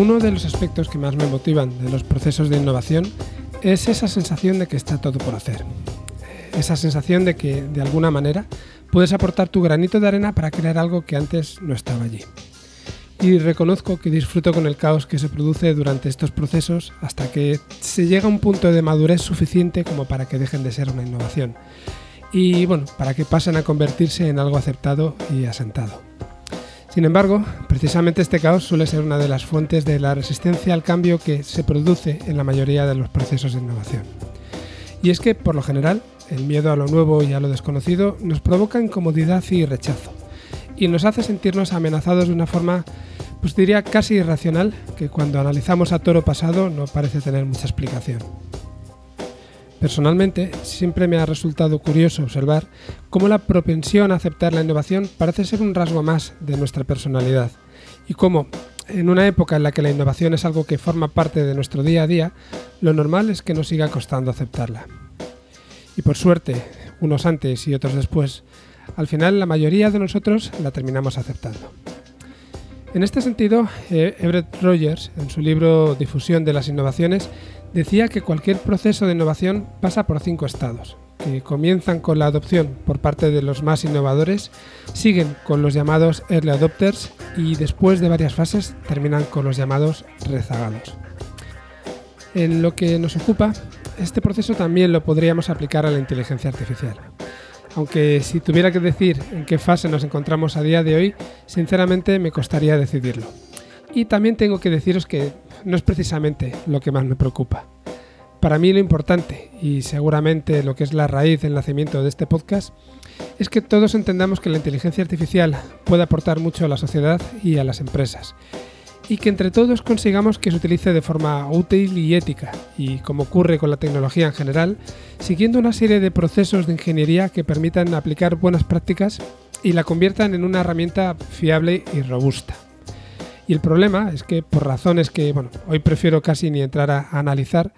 uno de los aspectos que más me motivan de los procesos de innovación es esa sensación de que está todo por hacer. Esa sensación de que, de alguna manera, puedes aportar tu granito de arena para crear algo que antes no estaba allí. Y reconozco que disfruto con el caos que se produce durante estos procesos hasta que se llega a un punto de madurez suficiente como para que dejen de ser una innovación. Y bueno, para que pasen a convertirse en algo aceptado y asentado. Sin embargo, precisamente este caos suele ser una de las fuentes de la resistencia al cambio que se produce en la mayoría de los procesos de innovación. Y es que, por lo general, el miedo a lo nuevo y a lo desconocido nos provoca incomodidad y rechazo, y nos hace sentirnos amenazados de una forma, pues diría casi irracional, que cuando analizamos a toro pasado no parece tener mucha explicación. Personalmente, siempre me ha resultado curioso observar cómo la propensión a aceptar la innovación parece ser un rasgo más de nuestra personalidad y cómo, en una época en la que la innovación es algo que forma parte de nuestro día a día, lo normal es que nos siga costando aceptarla. Y por suerte, unos antes y otros después, al final la mayoría de nosotros la terminamos aceptando. En este sentido, eh, Everett Rogers, en su libro Difusión de las Innovaciones, decía que cualquier proceso de innovación pasa por cinco estados, que comienzan con la adopción por parte de los más innovadores, siguen con los llamados early adopters y después de varias fases terminan con los llamados rezagados. En lo que nos ocupa, este proceso también lo podríamos aplicar a la inteligencia artificial. Aunque si tuviera que decir en qué fase nos encontramos a día de hoy, sinceramente me costaría decidirlo. Y también tengo que deciros que no es precisamente lo que más me preocupa. Para mí lo importante, y seguramente lo que es la raíz del nacimiento de este podcast, es que todos entendamos que la inteligencia artificial puede aportar mucho a la sociedad y a las empresas, y que entre todos consigamos que se utilice de forma útil y ética, y como ocurre con la tecnología en general, siguiendo una serie de procesos de ingeniería que permitan aplicar buenas prácticas y la conviertan en una herramienta fiable y robusta. Y el problema es que por razones que bueno, hoy prefiero casi ni entrar a, analizar,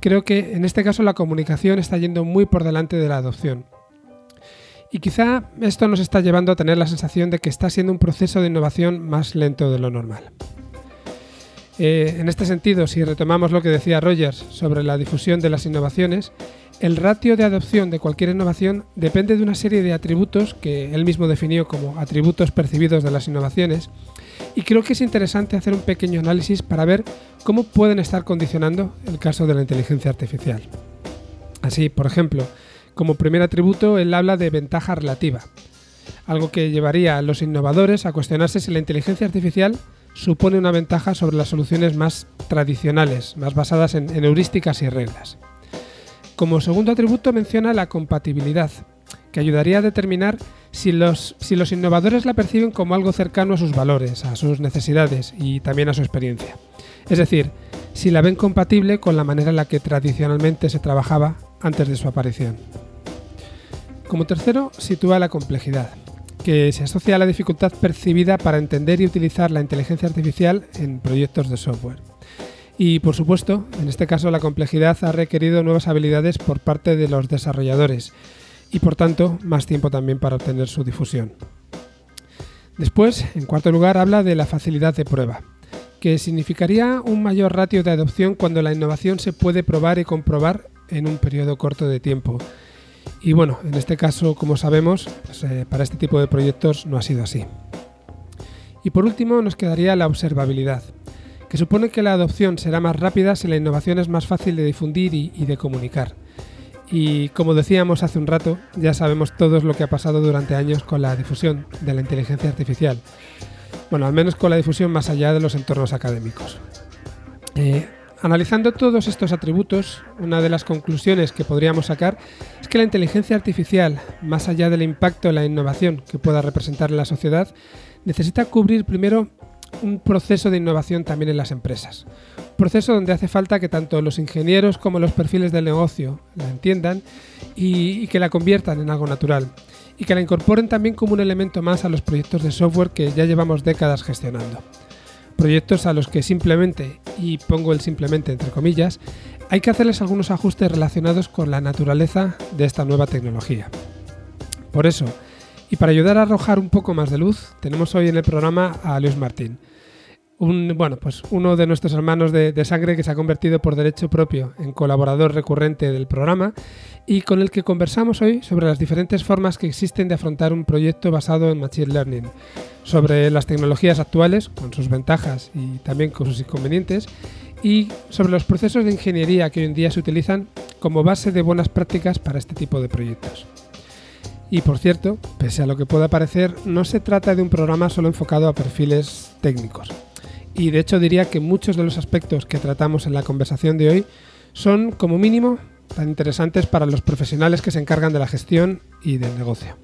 creo que en este caso la comunicación está yendo muy por delante de la adopción. Y quizá esto nos está llevando a tener la sensación de que está siendo un proceso de innovación más lento de lo normal. Eh, en este sentido, si retomamos lo que decía Rogers sobre la difusión de las innovaciones, el ratio de adopción de cualquier innovación depende de una serie de atributos que él mismo definió como atributos percibidos de las innovaciones y creo que es interesante hacer un pequeño análisis para ver cómo pueden estar condicionando el caso de la inteligencia artificial. Así, por ejemplo, como primer atributo, él habla de ventaja relativa, algo que llevaría a los innovadores a cuestionarse si la inteligencia artificial supone una ventaja sobre las soluciones más tradicionales, más basadas en, heurísticas y reglas. Como segundo atributo menciona la compatibilidad, que ayudaría a determinar si los, si los innovadores la perciben como algo cercano a sus valores, a sus necesidades y también a su experiencia. Es decir, si la ven compatible con la manera en la que tradicionalmente se trabajaba antes de su aparición. Como tercero, sitúa la complejidad, que se asocia a la dificultad percibida para entender y utilizar la inteligencia artificial en proyectos de software. Y por supuesto, en este caso la complejidad ha requerido nuevas habilidades por parte de los desarrolladores, y por tanto más tiempo también para obtener su difusión. Después, en cuarto lugar, habla de la facilidad de prueba, que significaría un mayor ratio de adopción cuando la innovación se puede probar y comprobar en un periodo corto de tiempo. Y bueno, en este caso, como sabemos, pues, eh, para este tipo de proyectos no ha sido así. Y por último, nos quedaría la observabilidad, que supone que la adopción será más rápida si la innovación es más fácil de difundir y de comunicar. Y como decíamos hace un rato, ya sabemos todos lo que ha pasado durante años con la difusión de la inteligencia artificial. Bueno, al menos con la difusión más allá de los entornos académicos. Eh, analizando todos estos atributos, una de las conclusiones que podríamos sacar es que la inteligencia artificial, más allá del impacto en la innovación que pueda representar en la sociedad, necesita cubrir primero un proceso de innovación también en las empresas. Proceso donde hace falta que tanto los ingenieros como los perfiles del negocio la entiendan y, que la conviertan en algo natural. Y que la incorporen también como un elemento más a los proyectos de software que ya llevamos décadas gestionando. Proyectos a los que simplemente, y pongo el simplemente entre comillas, hay que hacerles algunos ajustes relacionados con la naturaleza de esta nueva tecnología. Por eso, y para ayudar a arrojar un poco más de luz, tenemos hoy en el programa a Luis Martín, bueno, pues uno de nuestros hermanos de, sangre que se ha convertido por derecho propio en colaborador recurrente del programa y con el que conversamos hoy sobre las diferentes formas que existen de afrontar un proyecto basado en Machine Learning, sobre las tecnologías actuales, con sus ventajas y también con sus inconvenientes, y sobre los procesos de ingeniería que hoy en día se utilizan como base de buenas prácticas para este tipo de proyectos. Y por cierto, pese a lo que pueda parecer, no se trata de un programa solo enfocado a perfiles técnicos. Y de hecho diría que muchos de los aspectos que tratamos en la conversación de hoy son, como mínimo, tan interesantes para los profesionales que se encargan de la gestión y del negocio.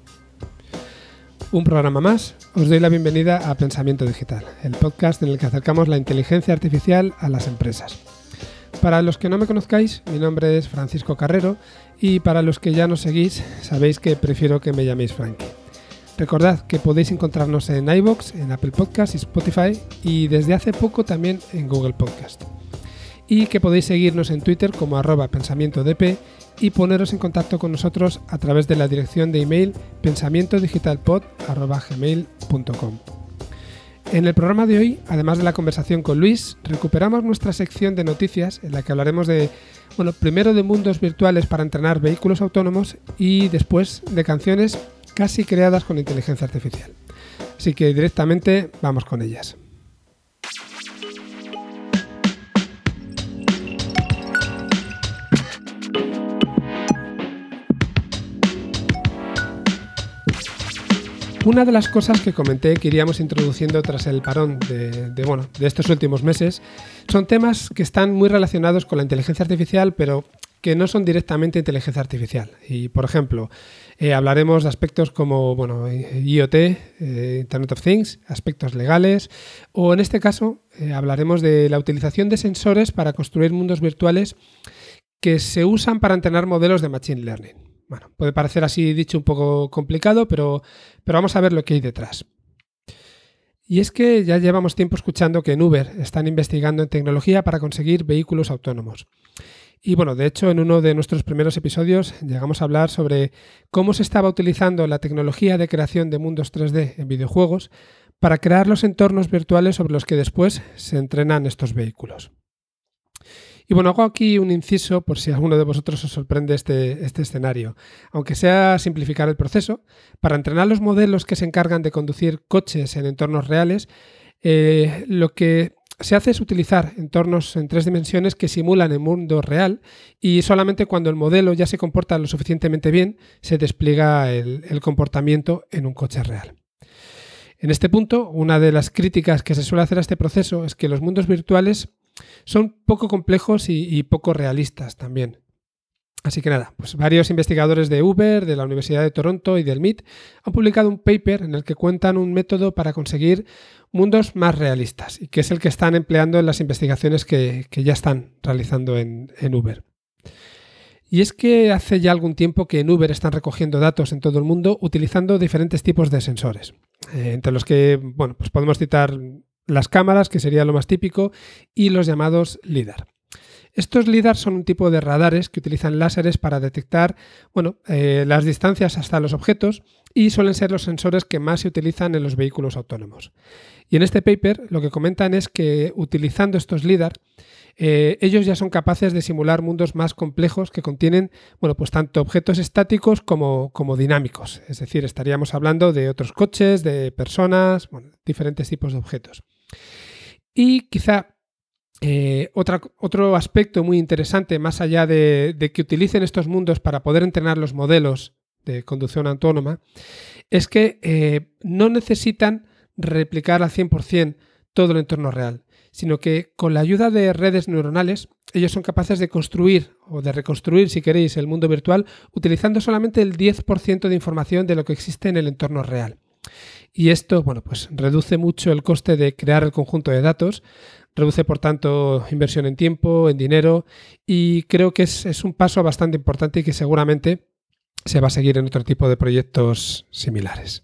Un programa más, os doy la bienvenida a Pensamiento Digital, el podcast en el que acercamos la inteligencia artificial a las empresas. Para los que no me conozcáis, mi nombre es Francisco Carrero y para los que ya nos seguís, sabéis que prefiero que me llaméis Frankie. Recordad que podéis encontrarnos en iBox, en Apple Podcast y Spotify y desde hace poco también en Google Podcast. Y que podéis seguirnos en Twitter como arroba pensamientodp y poneros en contacto con nosotros a través de la dirección de email pensamientodigitalpod.gmail.com. En el programa de hoy, además de la conversación con Luis, recuperamos nuestra sección de noticias en la que hablaremos de, bueno, primero de mundos virtuales para entrenar vehículos autónomos y después de canciones casi creadas con inteligencia artificial. Así que directamente vamos con ellas. Una de las cosas que comenté que iríamos introduciendo tras el parón de, bueno, de estos últimos meses son temas que están muy relacionados con la inteligencia artificial, pero que no son directamente inteligencia artificial. Y, por ejemplo, eh, hablaremos de aspectos como bueno, IoT, eh, Internet of Things, aspectos legales, o en este caso eh, hablaremos de la utilización de sensores para construir mundos virtuales que se usan para entrenar modelos de Machine Learning. Bueno, puede parecer así dicho un poco complicado, pero, pero vamos a ver lo que hay detrás. Y es que ya llevamos tiempo escuchando que en Uber están investigando en tecnología para conseguir vehículos autónomos. Y bueno, de hecho, en uno de nuestros primeros episodios llegamos a hablar sobre cómo se estaba utilizando la tecnología de creación de mundos 3D en videojuegos para crear los entornos virtuales sobre los que después se entrenan estos vehículos. Y bueno, hago aquí un inciso por si alguno de vosotros os sorprende este, este escenario. Aunque sea simplificar el proceso, para entrenar los modelos que se encargan de conducir coches en entornos reales, eh, lo que se hace es utilizar entornos en tres dimensiones que simulan el mundo real y solamente cuando el modelo ya se comporta lo suficientemente bien se despliega el, el comportamiento en un coche real. En este punto, una de las críticas que se suele hacer a este proceso es que los mundos virtuales son poco complejos y, poco realistas también. Así que nada, pues varios investigadores de Uber, de la Universidad de Toronto y del MIT han publicado un paper en el que cuentan un método para conseguir mundos más realistas y que es el que están empleando en las investigaciones que, ya están realizando en, Uber. Y es que hace ya algún tiempo que en Uber están recogiendo datos en todo el mundo utilizando diferentes tipos de sensores, eh, entre los que bueno, pues podemos citar las cámaras, que sería lo más típico, y los llamados LIDAR. Estos LIDAR son un tipo de radares que utilizan láseres para detectar bueno, eh, las distancias hasta los objetos y suelen ser los sensores que más se utilizan en los vehículos autónomos. Y en este paper lo que comentan es que utilizando estos LIDAR, eh, ellos ya son capaces de simular mundos más complejos que contienen, bueno, pues tanto objetos estáticos como, como dinámicos. Es decir, estaríamos hablando de otros coches, de personas, diferentes tipos de objetos. Y quizá eh, otro aspecto muy interesante, más allá de, que utilicen estos mundos para poder entrenar los modelos de conducción autónoma, es que eh, no necesitan replicar al 100% todo el entorno real, sino que con la ayuda de redes neuronales ellos son capaces de construir o de reconstruir, si queréis, el mundo virtual utilizando solamente el 10% de información de lo que existe en el entorno real. Y esto, bueno, pues reduce mucho el coste de crear el conjunto de datos, reduce por tanto inversión en tiempo, en dinero, y creo que es, es un paso bastante importante y que seguramente se va a seguir en otro tipo de proyectos similares.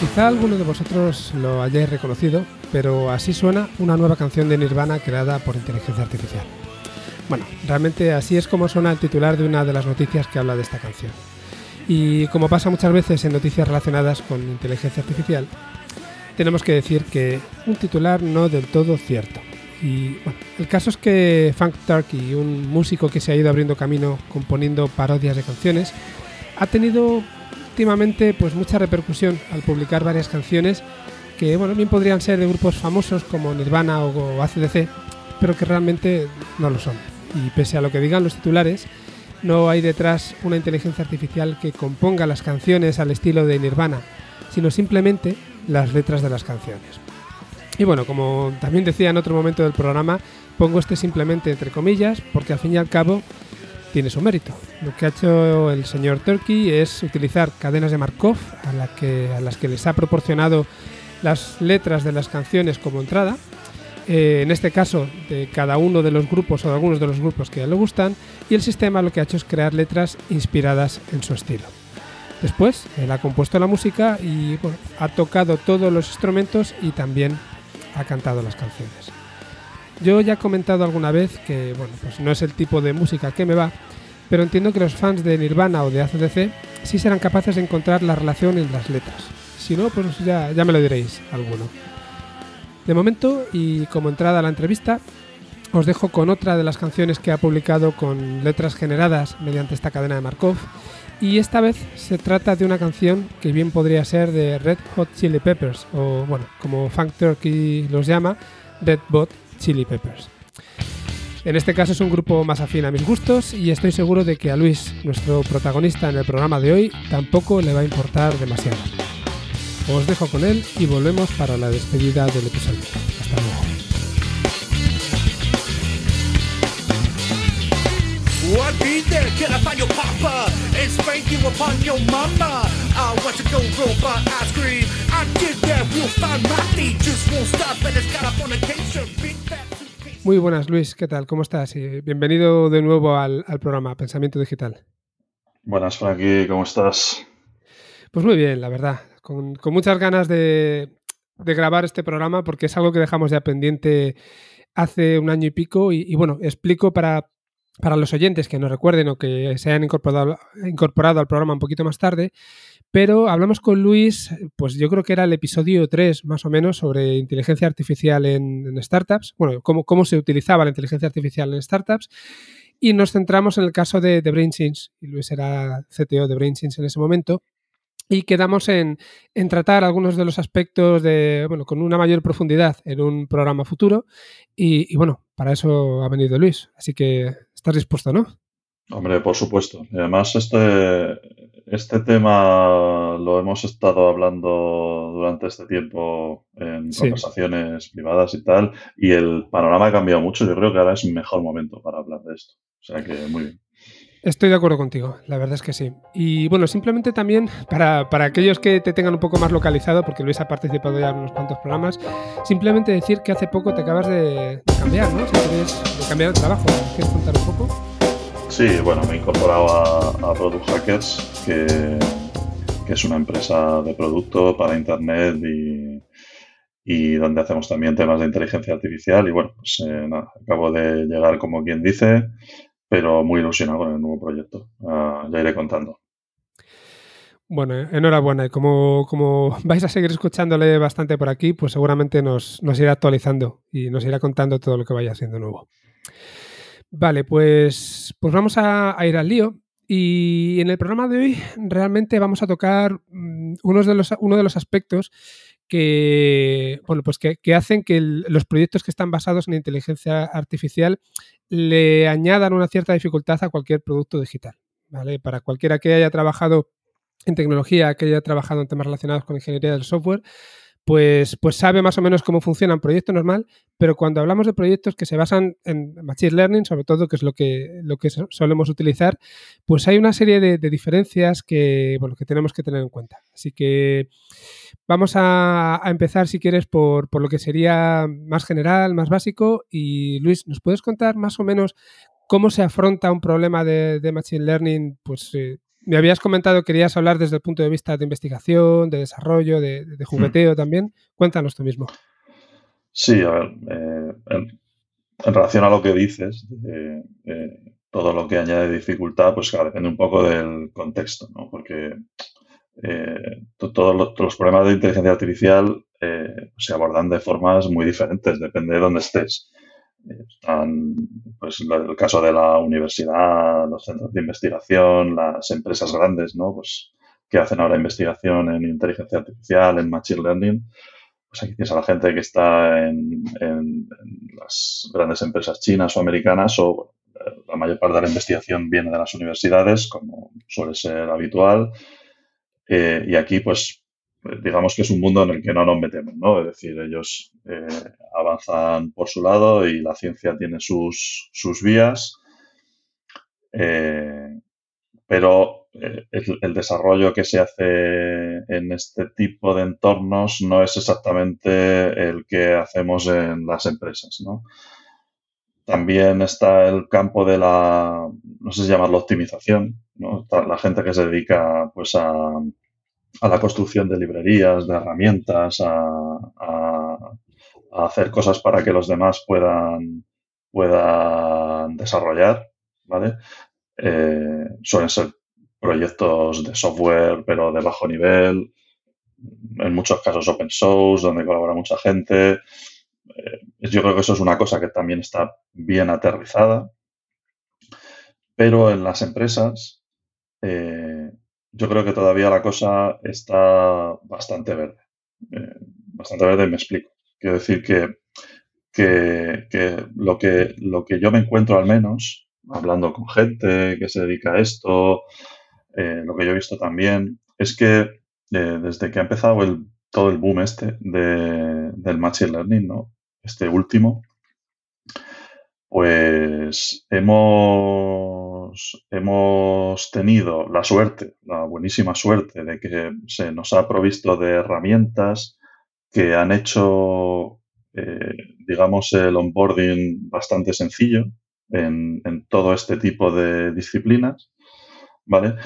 Quizá alguno de vosotros lo hayáis reconocido, pero así suena una nueva canción de Nirvana creada por inteligencia artificial. Bueno, realmente así es como suena el titular de una de las noticias que habla de esta canción. Y como pasa muchas veces en noticias relacionadas con inteligencia artificial, tenemos que decir que un titular no del todo cierto. Y bueno, el caso es que Funk Turkey, un músico que se ha ido abriendo camino componiendo parodias de canciones, ha tenido últimamente pues mucha repercusión al publicar varias canciones que bueno, bien podrían ser de grupos famosos como Nirvana o, ACDC, pero que realmente no lo son. Y pese a lo que digan los titulares, no hay detrás una inteligencia artificial que componga las canciones al estilo de Nirvana, sino simplemente las letras de las canciones. Y bueno, como también decía en otro momento del programa, pongo este simplemente entre comillas, porque al fin y al cabo tiene su mérito. Lo que ha hecho el señor Turkey es utilizar cadenas de Markov a, que, a las que les ha proporcionado las letras de las canciones como entrada. Eh, en este caso, de cada uno de los grupos o de algunos de los grupos que a él le gustan, y el sistema lo que ha hecho es crear letras inspiradas en su estilo. Después, él ha compuesto la música y ha tocado todos los instrumentos y también ha cantado las canciones. Yo ya he comentado alguna vez que bueno, pues no es el tipo de música que me va, pero entiendo que los fans de Nirvana o de ACDC sí serán capaces de encontrar la relación en las letras. Si no, pues ya, ya me lo diréis alguno. De momento, y como entrada a la entrevista, os dejo con otra de las canciones que ha publicado con letras generadas mediante esta cadena de Markov. Y esta vez se trata de una canción que bien podría ser de Red Hot Chili Peppers, o bueno, como Funk Turkey los llama, Red Bot Chili Peppers. En este caso es un grupo más afín a mis gustos y estoy seguro de que a Luis, nuestro protagonista en el programa de hoy, tampoco le va a importar demasiado. Os dejo con él y volvemos para la despedida del episodio. Hasta luego. Muy buenas, Luis. ¿Qué tal? ¿Cómo estás? Y bienvenido de nuevo al, programa Pensamiento Digital. Buenas, Frankie. ¿Cómo estás? Pues muy bien, la verdad. Con, muchas ganas de, grabar este programa porque es algo que dejamos ya pendiente hace un año y pico. Y, bueno, explico para, para los oyentes que no recuerden o que se hayan incorporado, incorporado al programa un poquito más tarde. Pero hablamos con Luis, pues yo creo que era el episodio 3 más o menos sobre inteligencia artificial en, startups, bueno, cómo, cómo, se utilizaba la inteligencia artificial en startups. Y nos centramos en el caso de, de y Luis era CTO de BrainSense en ese momento, y quedamos en, en, tratar algunos de los aspectos de, bueno, con una mayor profundidad en un programa futuro. Y, y, bueno, para eso ha venido Luis. Así que estás dispuesto, ¿no? Hombre, por supuesto. Y además, este, este tema lo hemos estado hablando durante este tiempo en conversaciones privadas y tal, y el panorama ha cambiado mucho. Yo creo que ahora es un mejor momento para hablar de esto. O sea que muy bien. Estoy de acuerdo contigo, la verdad es que sí. Y bueno, simplemente también para, para, aquellos que te tengan un poco más localizado, porque Luis ha participado ya en unos cuantos programas, simplemente decir que hace poco te acabas de, cambiar, ¿no? Si de cambiar de trabajo. ¿Quieres contar un poco? Sí, bueno, me he incorporado a, Product Hackers, que, es una empresa de producto para Internet y, donde hacemos también temas de inteligencia artificial. Y bueno, pues eh, acabo de llegar como quien dice, pero muy ilusionado con el nuevo proyecto. Ah, ya iré contando. Bueno, enhorabuena. Y como, como vais a seguir escuchándole bastante por aquí, pues seguramente nos, nos irá actualizando y nos irá contando todo lo que vaya haciendo nuevo. Vale, pues, pues vamos a, ir al lío. Y en el programa de hoy realmente vamos a tocar mm, uno de los, uno de los aspectos que, bueno, pues que, hacen que los proyectos que están basados en inteligencia artificial le añadan una cierta dificultad a cualquier producto digital. ¿vale? Para cualquiera que haya trabajado en tecnología, que haya trabajado en temas relacionados con ingeniería del software, pues, pues sabe más o menos cómo funciona un proyecto normal, pero cuando hablamos de proyectos que se basan en Machine Learning, sobre todo, que es lo que, lo que solemos utilizar, pues hay una serie de, diferencias que, bueno, que tenemos que tener en cuenta. Así que vamos a, empezar, si quieres, por, lo que sería más general, más básico. Y Luis, ¿nos puedes contar más o menos cómo se afronta un problema de, Machine Learning pues, eh, me habías comentado que querías hablar desde el punto de vista de investigación, de desarrollo, de, hmm. jugueteo también. Cuéntanos tú mismo. Sí, a ver, eh, en, relación a lo que dices, todo lo que añade dificultad, pues claro, depende un poco del contexto, ¿no? Porque eh, todos, los, problemas de inteligencia artificial eh, se abordan de formas muy diferentes, depende de dónde estés. Están, pues, el caso de la universidad, los centros de investigación, las empresas grandes, ¿no? Pues, que hacen ahora investigación en inteligencia artificial, en machine learning. Pues aquí tienes a la gente que está en, las grandes empresas chinas o americanas o la mayor parte de la investigación viene de las universidades, como suele ser habitual. Eh, y aquí, pues, digamos que es un mundo en el que no nos metemos, ¿no? Es decir, ellos eh, avanzan por su lado y la ciencia tiene sus, sus vías, eh, pero el, desarrollo que se hace en este tipo de entornos no es exactamente el que hacemos en las empresas, ¿no? También está el campo de la, no sé si llamarlo optimización, ¿no? la gente que se dedica pues a a la construcción de librerías, de herramientas, a, hacer cosas para que los demás puedan, puedan desarrollar, ¿vale? Eh, suelen ser proyectos de software, pero de bajo nivel, en muchos casos open source, donde colabora mucha gente. Eh, yo creo que eso es una cosa que también está bien aterrizada, pero en las empresas eh, yo creo que todavía la cosa está bastante verde. Eh, bastante verde me explico. Quiero decir que, que, lo que lo que yo me encuentro al menos, hablando con gente que se dedica a esto, eh, lo que yo he visto también, es que eh, desde que ha empezado el, todo el boom este de, del Machine Learning, ¿no? este último, pues hemos hemos, tenido la suerte, la buenísima suerte de que se nos ha provisto de herramientas que han hecho, eh, digamos, el onboarding bastante sencillo en, todo este tipo de disciplinas, ¿vale?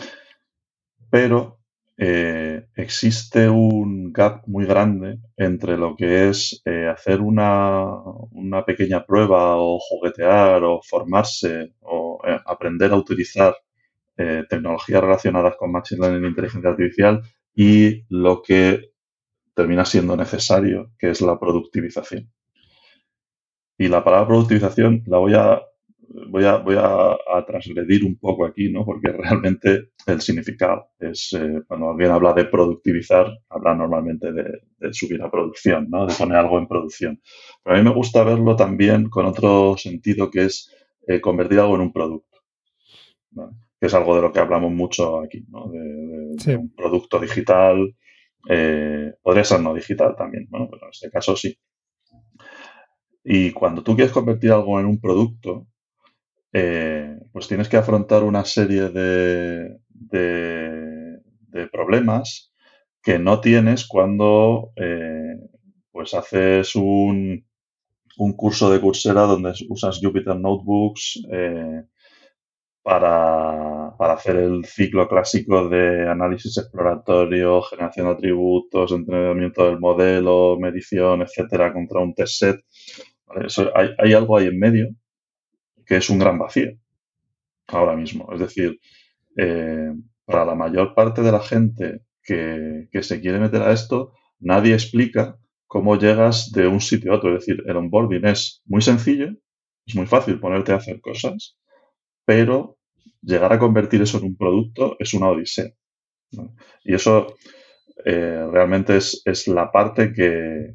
Pero eh, existe un gap muy grande entre lo que es eh, hacer una, una, pequeña prueba o juguetear o formarse o eh, aprender a utilizar tecnologías relacionadas con Machine Learning e inteligencia artificial y lo que termina siendo necesario, que es la productivización. Y la palabra productivización la voy a, voy a, voy a, transgredir un poco aquí, ¿no? porque realmente el significado es, eh, cuando alguien habla de productivizar, habla normalmente de, subir a producción, ¿no? de poner algo en producción. Pero a mí me gusta verlo también con otro sentido que es eh, convertir algo en un producto. Que es algo de lo que hablamos mucho aquí, ¿no? de, un producto digital. Eh, podría ser no digital también, pero en este caso sí. Y cuando tú quieres convertir algo en un producto, eh, pues tienes que afrontar una serie de, de, problemas que no tienes cuando pues haces un, un curso de Coursera donde usas Jupyter Notebooks eh, para, hacer el ciclo clásico de análisis exploratorio, generación de atributos, entrenamiento del modelo, medición, etcétera, contra un test set. hay, algo ahí en medio que es un gran vacío ahora mismo. Es decir, eh, para la mayor parte de la gente que, que se quiere meter a esto, nadie explica cómo llegas de un sitio a otro. Es decir, el onboarding es muy sencillo, es muy fácil ponerte a hacer cosas, pero llegar a convertir eso en un producto es una odisea. Y eso eh, realmente es, la parte que,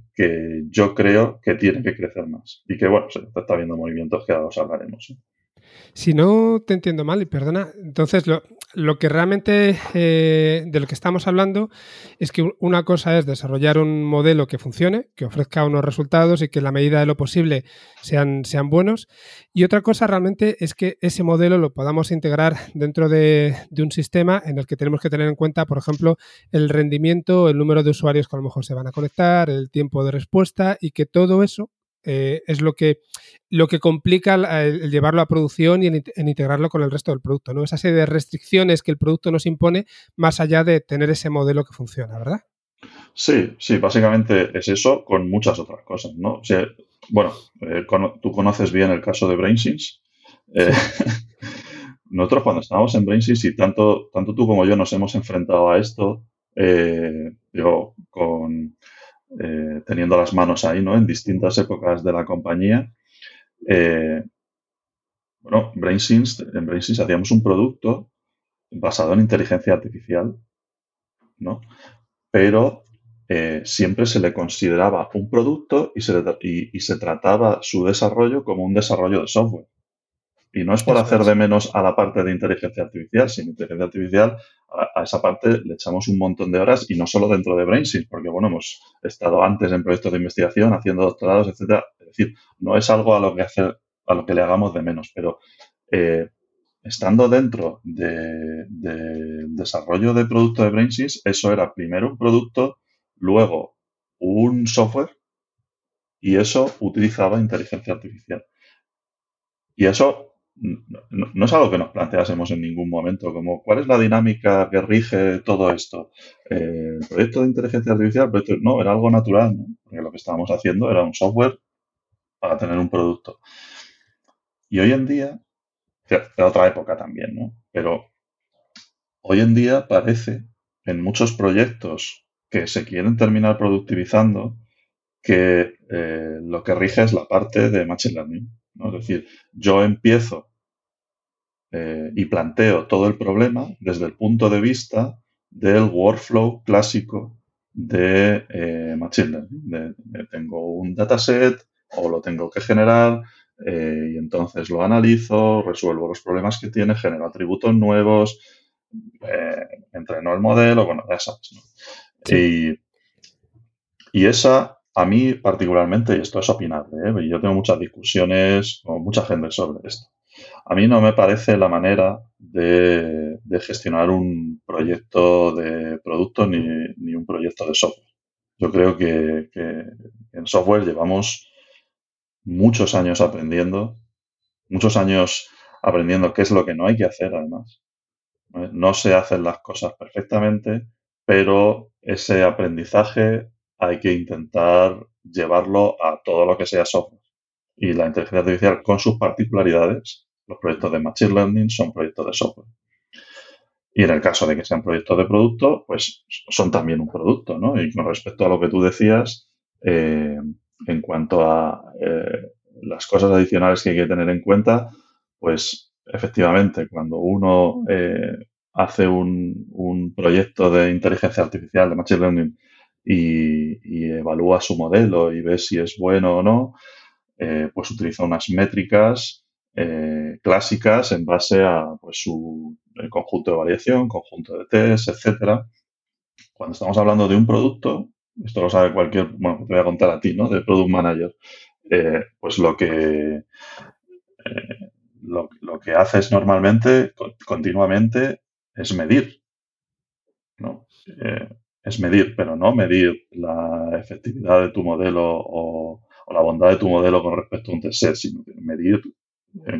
yo creo que tiene que crecer más. Y que, bueno, se está viendo movimientos que ahora os hablaremos. Si no te entiendo mal, y perdona, entonces lo, que realmente eh, de lo que estamos hablando es que una cosa es desarrollar un modelo que funcione, que ofrezca unos resultados y que en la medida de lo posible sean, sean buenos. Y otra cosa realmente es que ese modelo lo podamos integrar dentro de, de un sistema en el que tenemos que tener en cuenta, por ejemplo, el rendimiento, el número de usuarios que a lo mejor se van a conectar, el tiempo de respuesta y que todo eso eh, es lo que, lo que complica el, llevarlo a producción y en, integrarlo con el resto del producto, ¿no? Esa serie de restricciones que el producto nos impone más allá de tener ese modelo que funciona, ¿verdad? Sí, sí, básicamente es eso con muchas otras cosas, ¿no? bueno, eh, tú conoces bien el caso de BrainSys. Eh, nosotros cuando estábamos en BrainSys y tanto, tanto tú como yo nos hemos enfrentado a esto, eh, digo, con, teniendo las manos ahí, ¿no? En distintas épocas de la compañía. bueno, BrainSys, en BrainSys hacíamos un producto basado en inteligencia artificial, ¿no? Pero eh, siempre se le consideraba un producto y se, y, se trataba su desarrollo como un desarrollo de software. Y no es por hacer de menos a la parte de inteligencia artificial, sin inteligencia artificial a, esa parte le echamos un montón de horas y no solo dentro de BrainSys, porque bueno, hemos estado antes en proyectos de investigación, haciendo doctorados, etcétera. Es decir, no es algo a lo que hacer, a lo que le hagamos de menos, pero eh, estando dentro del desarrollo de producto de BrainSys, eso era primero un producto luego un software y eso utilizaba inteligencia artificial. Y eso no, es algo que nos planteásemos en ningún momento, como cuál es la dinámica que rige todo esto. Eh, proyecto de inteligencia artificial, no, era algo natural, porque lo que estábamos haciendo era un software para tener un producto. Y hoy en día, de otra época también, ¿no? Pero hoy en día parece en muchos proyectos que se quieren terminar productivizando que eh, lo que rige es la parte de Machine Learning. Es decir, yo empiezo eh, y planteo todo el problema desde el punto de vista del workflow clásico de eh, Machine Learning. tengo un dataset o lo tengo que generar y entonces lo analizo, resuelvo los problemas que tiene, genero atributos nuevos, entreno el modelo, bueno, ya sabes. ¿no? Y, esa, a mí particularmente, y esto es opinable, ¿eh? yo tengo muchas discusiones con mucha gente sobre esto. A mí no me parece la manera de, gestionar un proyecto de producto ni, un proyecto de software. Yo creo que, en software llevamos muchos años aprendiendo, muchos años aprendiendo qué es lo que no hay que hacer además. No se hacen las cosas perfectamente pero ese aprendizaje hay que intentar llevarlo a todo lo que sea software. Y la inteligencia artificial con sus particularidades, los proyectos de Machine Learning son proyectos de software. Y en el caso de que sean proyectos de producto, pues son también un producto, ¿no? Y con respecto a lo que tú decías, eh, en cuanto a eh, las cosas adicionales que hay que tener en cuenta, pues efectivamente, cuando uno eh, hace un, proyecto de inteligencia artificial, de Machine Learning, y, evalúa su modelo y ve si es bueno o no, pues utiliza unas métricas eh, clásicas en base a pues, su conjunto de variación, conjunto de test, etcétera. Cuando estamos hablando de un producto, esto lo sabe cualquier, bueno, te voy a contar a ti, ¿no? De Product Manager, eh, pues lo que lo, lo, que haces normalmente, continuamente, es medir. ¿no? Eh, es medir, pero no medir la efectividad de tu modelo o, la bondad de tu modelo con respecto a un test sino medir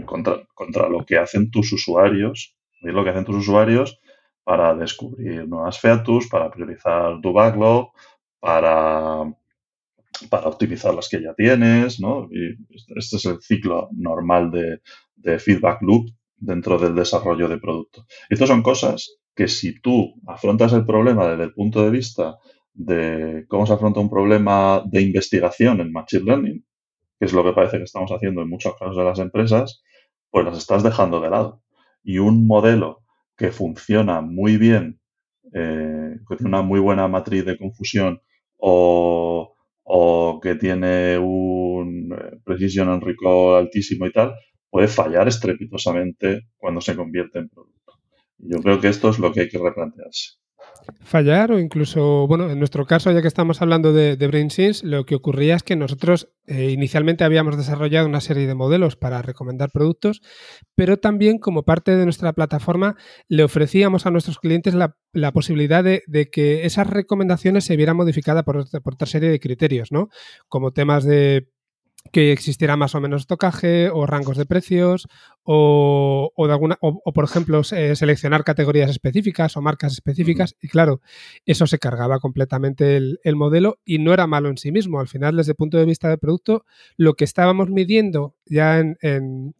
contra, lo que hacen tus usuarios, lo que hacen tus usuarios para descubrir nuevas features, para priorizar tu backlog, para, para optimizar las que ya tienes, ¿no? Y este es el ciclo normal de, de feedback loop dentro del desarrollo de producto. Estas son cosas que si tú afrontas el problema desde el punto de vista de cómo se afronta un problema de investigación en Machine Learning, que es lo que parece que estamos haciendo en muchos casos de las empresas, pues las estás dejando de lado. Y un modelo que funciona muy bien, eh, que tiene una muy buena matriz de confusión o, o que tiene un eh, precision en recall altísimo y tal, puede fallar estrepitosamente cuando se convierte en producto. Yo creo que esto es lo que hay que replantearse. Fallar o incluso, bueno, en nuestro caso, ya que estamos hablando de, de BrainSense, lo que ocurría es que nosotros eh, inicialmente habíamos desarrollado una serie de modelos para recomendar productos, pero también como parte de nuestra plataforma le ofrecíamos a nuestros clientes la, posibilidad de, que esas recomendaciones se vieran modificadas por, por otra serie de criterios, ¿no? Como temas de que existiera más o menos tocaje o rangos de precios o, de alguna o, por ejemplo seleccionar categorías específicas o marcas específicas y claro eso se cargaba completamente el, modelo y no era malo en sí mismo. Al final desde el punto de vista del producto lo que estábamos midiendo ya en,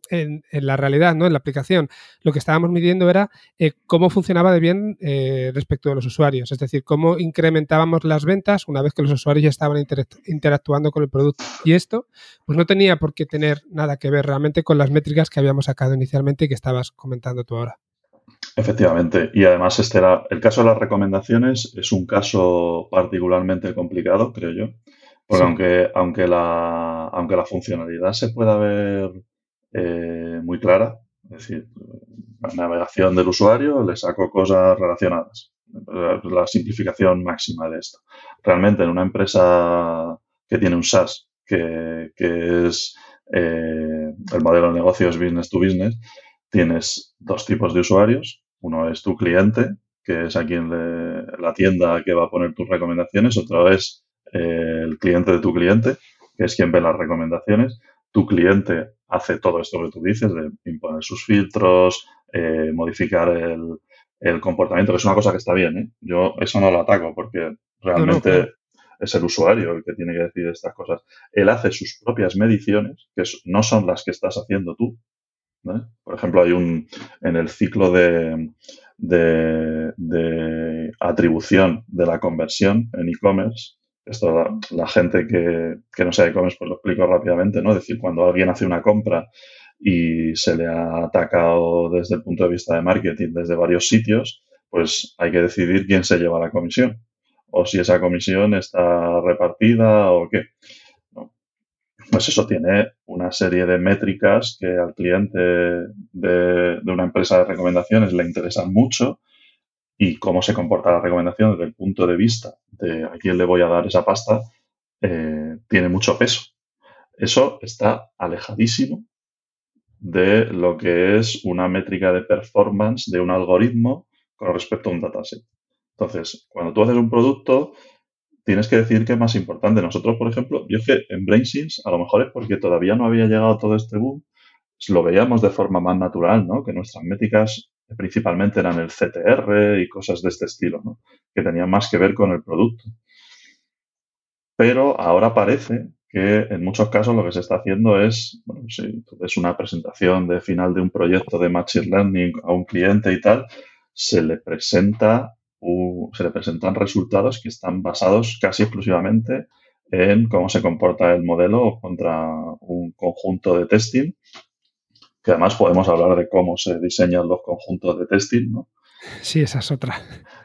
la realidad no en la aplicación lo que estábamos midiendo era eh, cómo funcionaba de bien eh, respecto de los usuarios. Es decir cómo incrementábamos las ventas una vez que los usuarios ya estaban interactuando con el producto. Y esto pues no tenía por qué tener nada que ver realmente con las métricas que habíamos inicialmente y que estabas comentando tú ahora. Efectivamente, y además este era, el caso de las recomendaciones es un caso particularmente complicado, creo yo, porque aunque, aunque, la, aunque la funcionalidad se pueda ver eh, muy clara, es decir, la navegación del usuario, le saco cosas relacionadas, la simplificación máxima de esto. Realmente en una empresa que tiene un SaaS que, es eh, el modelo de negocio es business to business, tienes dos tipos de usuarios. Uno es tu cliente, que es a quien le, la tienda que va a poner tus recomendaciones. Otro es eh, el cliente de tu cliente, que es quien ve las recomendaciones. Tu cliente hace todo esto que tú dices, de imponer sus filtros, eh, modificar el, comportamiento, que es una cosa que está bien. Yo eso no lo ataco porque realmente es el usuario el que tiene que decir estas cosas. Él hace sus propias mediciones, que no son las que estás haciendo tú. Por ejemplo, hay un, en el ciclo de, de, atribución de la conversión en e-commerce, esto la, gente que, que, no sea e-commerce, pues lo explico rápidamente, ¿no? Es decir, cuando alguien hace una compra y se le ha atacado desde el punto de vista de marketing desde varios sitios, pues hay que decidir quién se lleva la comisión o si esa comisión está repartida o qué. Pues eso tiene una serie de métricas que al cliente de, una empresa de recomendaciones le interesan mucho y cómo se comporta la recomendación desde el punto de vista de a quién le voy a dar esa pasta eh, tiene mucho peso. Eso está alejadísimo de lo que es una métrica de performance de un algoritmo con respecto a un dataset. Entonces, cuando tú haces un producto, tienes que decir qué es más importante. Nosotros, por ejemplo, yo que en BrainSense, a lo mejor es porque todavía no había llegado todo este boom, lo veíamos de forma más natural, ¿no? Que nuestras métricas principalmente eran el CTR y cosas de este estilo, ¿no? Que tenían más que ver con el producto. Pero ahora parece que en muchos casos lo que se está haciendo es, bueno, si tú ves una presentación de final de un proyecto de Machine Learning a un cliente y tal, se le presenta se le presentan resultados que están basados casi exclusivamente en cómo se comporta el modelo contra un conjunto de testing, que además podemos hablar de cómo se diseñan los conjuntos de testing, ¿no? Sí, esa es otra.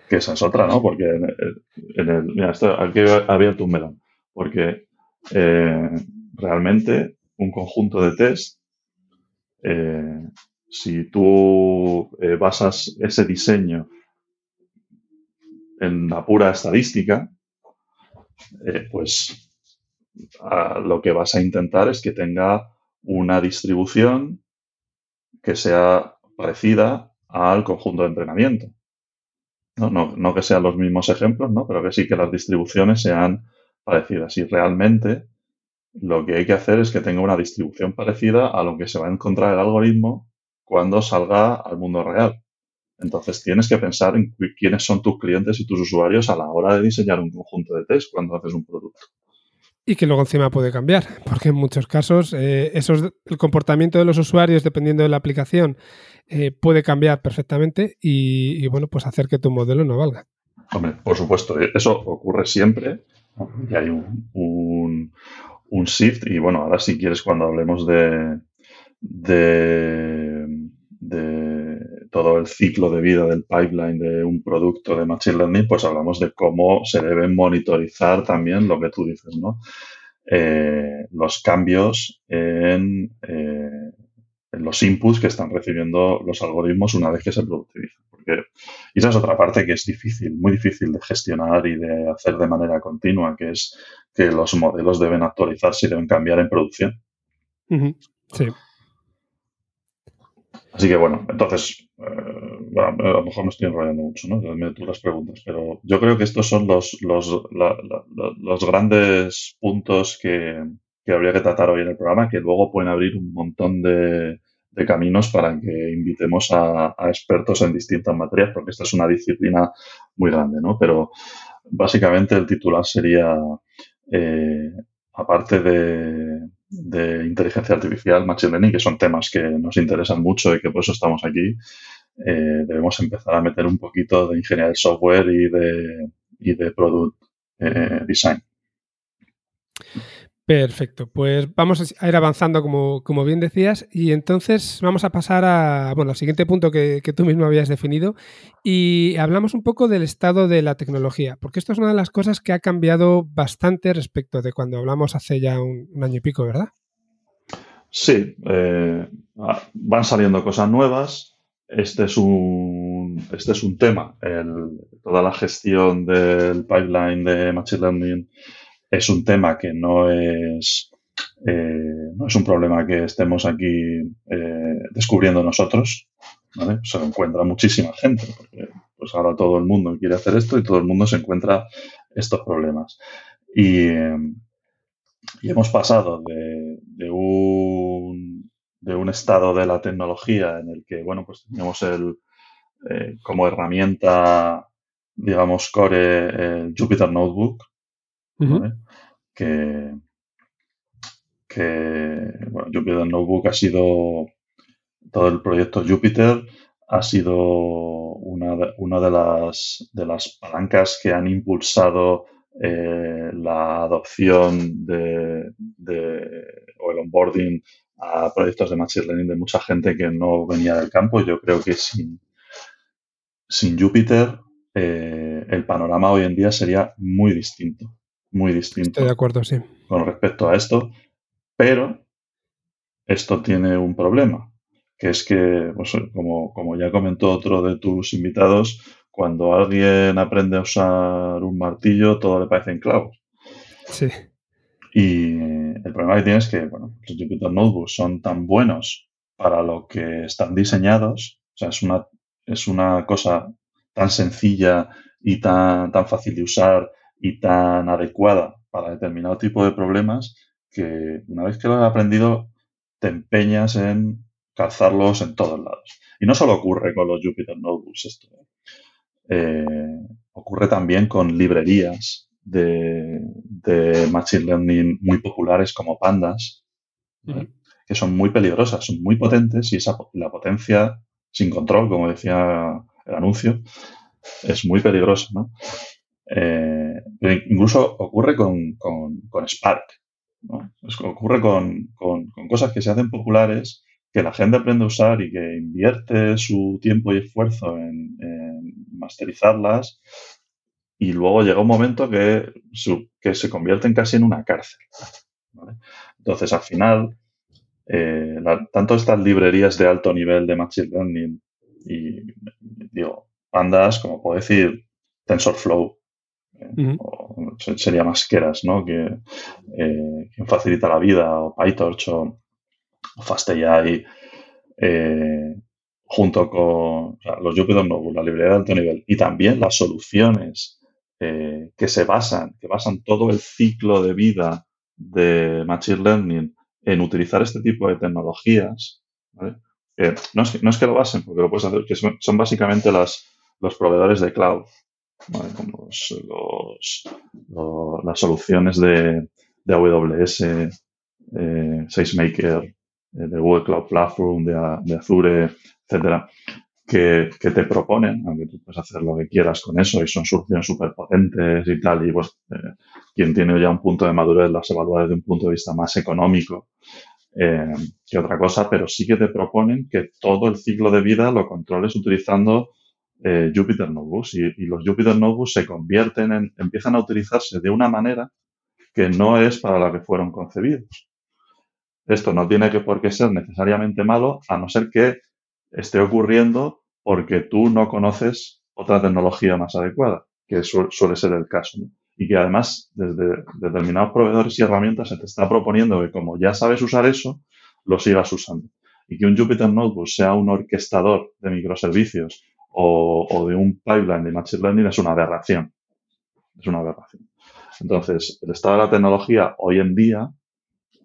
Que esa es otra, ¿no? Porque en el, mira, esto, aquí he abierto un melón, porque eh, realmente un conjunto de test, eh, si tú eh, basas ese diseño en la pura estadística, eh, pues lo que vas a intentar es que tenga una distribución que sea parecida al conjunto de entrenamiento. No, que sean los mismos ejemplos, ¿no? pero que sí que las distribuciones sean parecidas. Y realmente lo que hay que hacer es que tenga una distribución parecida a lo que se va a encontrar el algoritmo cuando salga al mundo real. Entonces tienes que pensar en quiénes son tus clientes y tus usuarios a la hora de diseñar un conjunto de test cuando haces un producto. Y que luego encima puede cambiar, porque en muchos casos eh, el comportamiento de los usuarios, dependiendo de la aplicación, eh, puede cambiar perfectamente y, bueno, pues hacer que tu modelo no valga. Hombre, por supuesto, eh, eso ocurre siempre y hay un, un, shift. Y bueno, ahora si quieres, cuando hablemos de, de todo el ciclo de vida del pipeline de un producto de Machine Learning, pues hablamos de cómo se debe monitorizar también lo que tú dices, ¿no? Eh, los cambios en, eh, en, los inputs que están recibiendo los algoritmos una vez que se productivizan. Porque y esa es otra parte que es difícil, muy difícil de gestionar y de hacer de manera continua, que es que los modelos deben actualizarse y deben cambiar en producción. Sí. Así que bueno, entonces, a lo mejor me estoy enrollando mucho, ¿no? Me tú las preguntas, pero yo creo que estos son los, los, los grandes puntos que, que habría que tratar hoy en el programa, que luego pueden abrir un montón de, caminos para que invitemos a, expertos en distintas materias, porque esta es una disciplina muy grande, ¿no? Pero básicamente el titular sería, eh, aparte de, de, inteligencia artificial, machine learning, que son temas que nos interesan mucho y que por eso estamos aquí, eh, debemos empezar a meter un poquito de ingeniería del software y de, y de product eh, design. Perfecto, pues vamos a ir avanzando como, como, bien decías y entonces vamos a pasar a, bueno, al siguiente punto que, tú mismo habías definido y hablamos un poco del estado de la tecnología, porque esto es una de las cosas que ha cambiado bastante respecto de cuando hablamos hace ya un, año y pico, ¿verdad? Sí, eh, van saliendo cosas nuevas. Este es un, este es un tema, toda la gestión del pipeline de Machine Learning es un tema que no es, eh, no es un problema que estemos aquí eh, descubriendo nosotros. Se encuentra muchísima gente, pues ahora todo el mundo quiere hacer esto y todo el mundo se encuentra estos problemas. Y, hemos pasado de, un, de un estado de la tecnología en el que, bueno, pues teníamos el, eh, como herramienta, digamos, core el Jupyter Notebook, que, que bueno, Jupyter Notebook ha sido todo el proyecto Jupyter ha sido una de, una de, las, de las palancas que han impulsado eh, la adopción de, o el onboarding a proyectos de Machine Learning de mucha gente que no venía del campo. Yo creo que sin, sin Jupyter eh, el panorama hoy en día sería muy distinto muy distinto. Estoy de acuerdo, sí. Con respecto a esto, pero esto tiene un problema, que es que, pues, como, como ya comentó otro de tus invitados, cuando alguien aprende a usar un martillo, todo le parece en clavos. Sí. Y el problema que tiene es que, bueno, los Jupyter Notebooks son tan buenos para lo que están diseñados, o sea, es una, es una cosa tan sencilla y tan, tan fácil de usar y tan adecuada para determinado tipo de problemas que una vez que lo has aprendido te empeñas en calzarlos en todos lados. Y no solo ocurre con los Jupyter Notebooks esto. ¿eh? Eh, ocurre también con librerías de, Machine Learning muy populares como Pandas, que son muy peligrosas, son muy potentes y esa, la potencia sin control, como decía el anuncio, es muy peligrosa. ¿no? Eh, incluso ocurre con, Spark. ocurre con, cosas que se hacen populares, que la gente aprende a usar y que invierte su tiempo y esfuerzo en, masterizarlas. Y luego llega un momento que, que se convierten casi en una cárcel. Entonces, al final, eh, tanto estas librerías de alto nivel de Machine Learning y, digo, pandas, como puedo decir, TensorFlow, sería más Keras, ¿no? Que, eh, facilita la vida, o PyTorch o, FastAI, eh, junto con los Jupyter Notebook, la librería de alto nivel, y también las soluciones eh, que se basan, que basan todo el ciclo de vida de Machine Learning en utilizar este tipo de tecnologías, no, es que, no, es que, lo basen, porque lo puedes hacer, que son, básicamente las, los proveedores de cloud, como las soluciones de, de AWS, eh, SageMaker, eh, de Google Cloud Platform, de, Azure, etcétera, que, te proponen, aunque tú puedes hacer lo que quieras con eso y son soluciones súper potentes y tal, y pues eh, quien tiene ya un punto de madurez las evalúa desde un punto de vista más económico que otra cosa, pero sí que te proponen que todo el ciclo de vida lo controles utilizando eh, Jupyter Notebooks y, los Jupyter Notebooks se convierten en, empiezan a utilizarse de una manera que no es para la que fueron concebidos. Esto no tiene que por qué ser necesariamente malo, a no ser que esté ocurriendo porque tú no conoces otra tecnología más adecuada, que suele ser el caso. Y que además, desde determinados proveedores y herramientas se te está proponiendo que como ya sabes usar eso, lo sigas usando. Y que un Jupyter Notebook sea un orquestador de microservicios o, de un pipeline de Machine Learning es una aberración. Es una aberración. Entonces, el estado de la tecnología hoy en día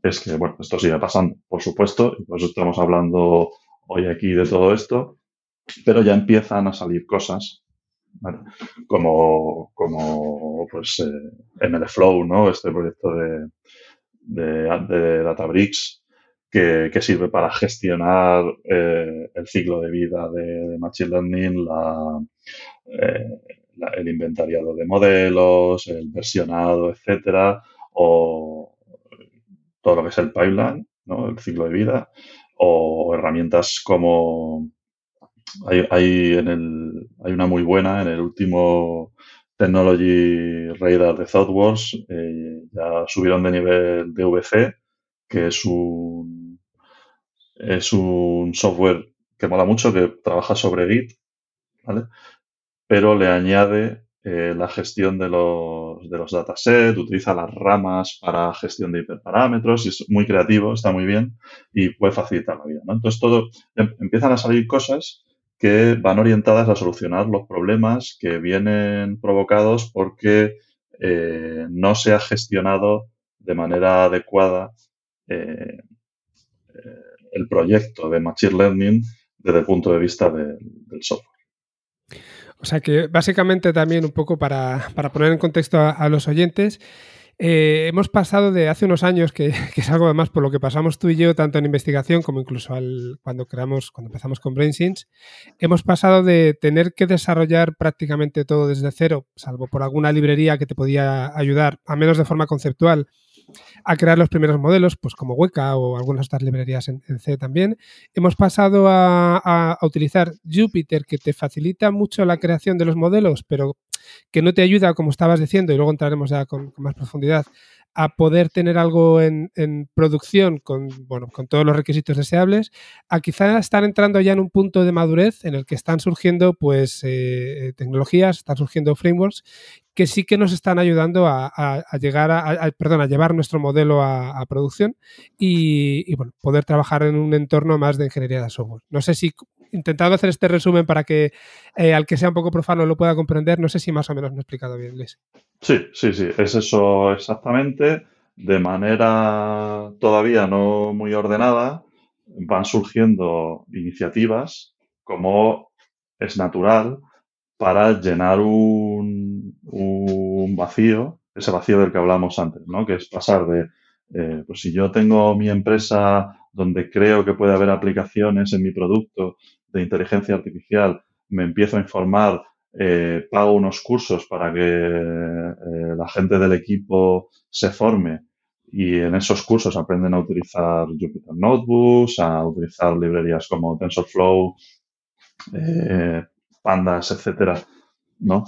es que, bueno, esto sigue pasando, por supuesto, y por eso estamos hablando hoy aquí de todo esto, pero ya empiezan a salir cosas como, como pues eh, MLflow, ¿no? Este proyecto de, de, Databricks que, que, sirve para gestionar eh, el ciclo de vida de, Machine Learning, eh, la, el inventariado de modelos, el versionado, etcétera, o todo lo que es el pipeline, ¿no? el ciclo de vida, o herramientas como hay, en el, hay una muy buena en el último Technology Radar de ThoughtWorks. Eh, ya subieron de nivel DVC, que es un, es un software que mola mucho, que trabaja sobre Git, ¿vale? Pero le añade eh, la gestión de los, de los datasets, utiliza las ramas para gestión de hiperparámetros, y es muy creativo, está muy bien y puede facilitar la vida. ¿no? Entonces, todo em, empiezan a salir cosas que van orientadas a solucionar los problemas que vienen provocados porque eh, no se ha gestionado de manera adecuada eh, el proyecto de Machine Learning desde el punto de vista del software. O sea que básicamente también un poco para, poner en contexto a los oyentes, eh, hemos pasado de hace unos años, que, es algo además por lo que pasamos tú y yo, tanto en investigación como incluso al, cuando creamos, cuando empezamos con BrainSense, hemos pasado de tener que desarrollar prácticamente todo desde cero, salvo por alguna librería que te podía ayudar, a menos de forma conceptual, a crear los primeros modelos, pues como Weka o algunas otras librerías en, C también. Hemos pasado a, utilizar Jupyter, que te facilita mucho la creación de los modelos, pero que no te ayuda, como estabas diciendo, y luego entraremos ya con más profundidad, a poder tener algo en, producción con, bueno, con todos los requisitos deseables, a quizá estar entrando ya en un punto de madurez en el que están surgiendo pues eh, tecnologías, están surgiendo frameworks que sí que nos están ayudando a, llegar a, perdón, a llevar nuestro modelo a, producción y, poder trabajar en un entorno más de ingeniería de software. No sé si intentando hacer este resumen para que eh, al que sea un poco profano lo pueda comprender, no sé si más o menos me he explicado bien, Luis. Sí, sí, sí, es eso exactamente. De manera todavía no muy ordenada, van surgiendo iniciativas como es natural para llenar un, vacío, ese vacío del que hablamos antes, ¿no? Que es pasar de, eh, pues si yo tengo mi empresa donde creo que puede haber aplicaciones en mi producto de inteligencia artificial, me empiezo a informar, eh, pago unos cursos para que eh, la gente del equipo se forme y en esos cursos aprenden a utilizar Jupyter Notebooks, a utilizar librerías como TensorFlow, eh, Pandas, etcétera, ¿no?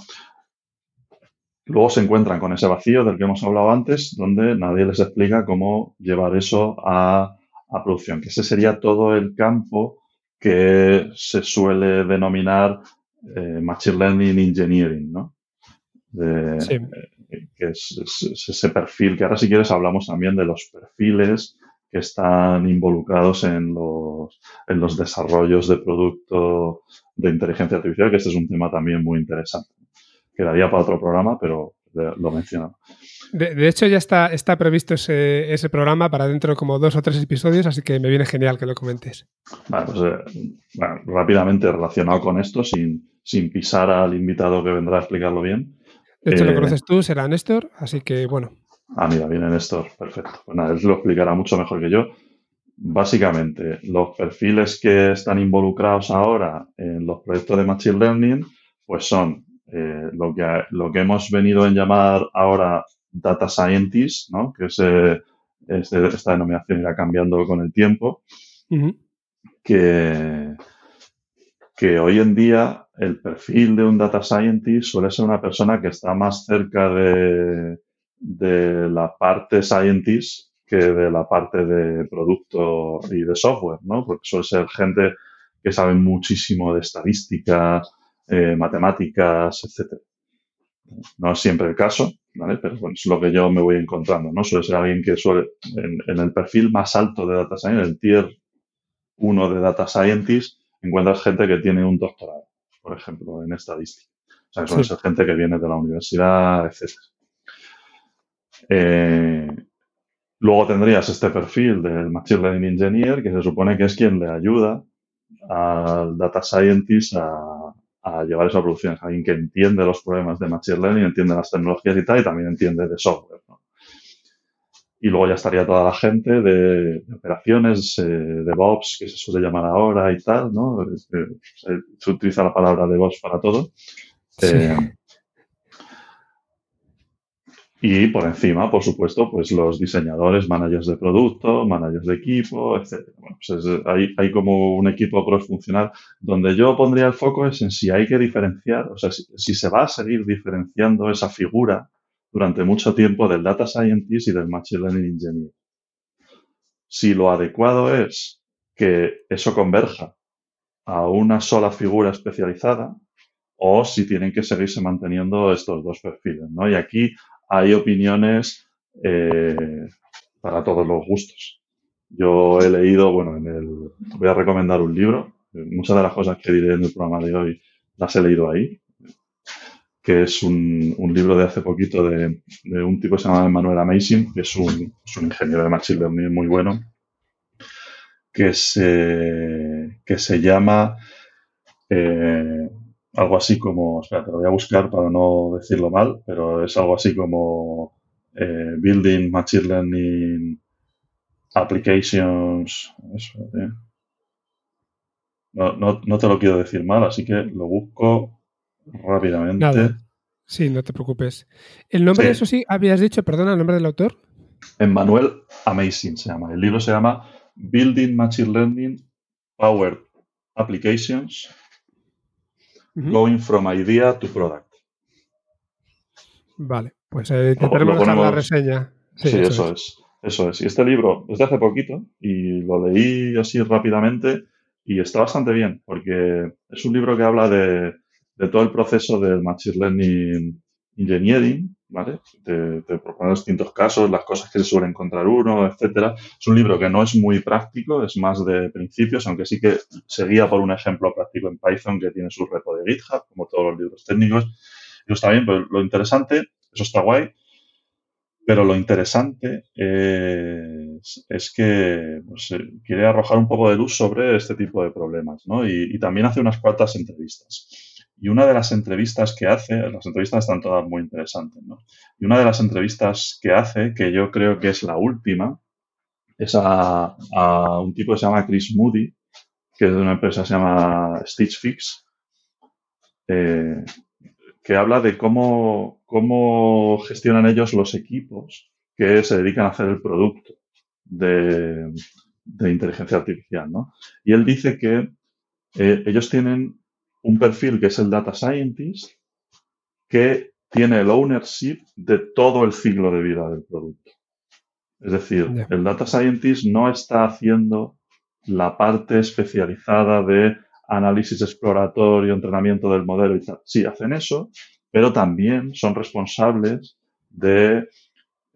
Luego se encuentran con ese vacío del que hemos hablado antes, donde nadie les explica cómo llevar eso a, a producción, que ese sería todo el campo que se suele denominar eh, Machine Learning Engineering, ¿no? sí. Que es, ese perfil, que ahora si quieres hablamos también de los perfiles que están involucrados en los, en los desarrollos de producto de inteligencia artificial, que este es un tema también muy interesante. Quedaría para otro programa, pero lo menciono. De, hecho, ya está, está previsto ese, ese, programa para dentro de como dos o tres episodios, así que me viene genial que lo comentes. Vale, pues eh, rápidamente relacionado con esto, sin, sin pisar al invitado que vendrá a explicarlo bien. De hecho, lo eh, conoces tú, será Néstor, así que bueno. Ah, mira, viene Néstor, perfecto. Pues nada, él lo explicará mucho mejor que yo. Básicamente, los perfiles que están involucrados ahora en los proyectos de Machine Learning, pues son eh, lo, que, lo que hemos venido a llamar ahora Data Scientist, ¿no? que eh, esta denominación irá cambiando con el tiempo, que, que hoy en día el perfil de un Data Scientist suele ser una persona que está más cerca de, de la parte Scientist que de la parte de producto y de software, ¿no? Porque suele ser gente que sabe muchísimo de estadística, eh, matemáticas, etcétera. No es siempre el caso, ¿vale? Pero bueno, es lo que yo me voy encontrando, ¿no? Suele ser alguien que suele, en, el perfil más alto de Data Science, el tier 1 de Data Scientist, encuentras gente que tiene un doctorado, por ejemplo, en estadística. O sea, suele ser gente que viene de la universidad, etcétera. Eh, Luego tendrías este perfil del Machine Learning Engineer, que se supone que es quien le ayuda al Data Scientist a, a llevar esa producción. Es alguien que entiende los problemas de Machine Learning, entiende las tecnologías y tal, y también entiende de software. Y luego ya estaría toda la gente de, operaciones, eh, de DevOps, que se suele llamar ahora y tal, ¿no? se, utiliza la palabra DevOps para todo. Eh, y por encima, por supuesto, pues los diseñadores, managers de producto, managers de equipo, etc. Bueno, pues hay, hay, como un equipo cross-funcional donde yo pondría el foco es en si hay que diferenciar, o sea, si, se va a seguir diferenciando esa figura durante mucho tiempo del data scientist y del machine learning engineer. Si lo adecuado es que eso converja a una sola figura especializada o si tienen que seguirse manteniendo estos dos perfiles, ¿no? Y aquí hay opiniones eh, para todos los gustos. Yo he leído, bueno, en el, voy a recomendar un libro. Muchas de las cosas que diré en el programa de hoy las he leído ahí, que es un, libro de hace poquito de, un tipo que se llama Manuel Amazing, que es un, ingeniero de Machine Learning muy bueno, que se, que se llama eh, algo así como, espera, te lo voy a buscar para no decirlo mal, pero es algo así como eh, Building Machine Learning Applications. Eh. no, te lo quiero decir mal, así que lo busco rápidamente. Sí, no te preocupes. El nombre, de eso sí, habías dicho, perdona, el nombre del autor. Emmanuel Amazing se llama. El libro se llama Building Machine Learning Powered Applications Going from idea to product. Vale, pues eh, intentaremos la reseña. Sí, eso, es. Eso es. Y este libro es de hace poquito y lo leí así rápidamente y está bastante bien porque es un libro que habla de, de todo el proceso del Machine Learning Engineering ¿vale? Te, te, propone distintos casos, las cosas que se suele encontrar uno, etcétera. Es un libro que no es muy práctico, es más de principios, aunque sí que se guía por un ejemplo práctico en Python que tiene su repo de GitHub, como todos los libros técnicos. Y está bien, pero lo interesante, eso está guay, pero lo interesante es, que pues, eh, quiere arrojar un poco de luz sobre este tipo de problemas, ¿no? Y también hace unas cuantas entrevistas. Y una de las entrevistas que hace, las entrevistas están todas muy interesantes, ¿no? Y una de las entrevistas que hace, que yo creo que es la última, es a, un tipo que se llama Chris Moody, que es de una empresa que se llama Stitch Fix, eh, que habla de cómo, cómo gestionan ellos los equipos que se dedican a hacer el producto de, inteligencia artificial, ¿no? Y él dice que eh, ellos tienen un perfil que es el Data Scientist, que tiene el ownership de todo el ciclo de vida del producto. Es decir, el Data Scientist no está haciendo la parte especializada de análisis exploratorio, entrenamiento del modelo y tal. Sí, hacen eso, pero también son responsables de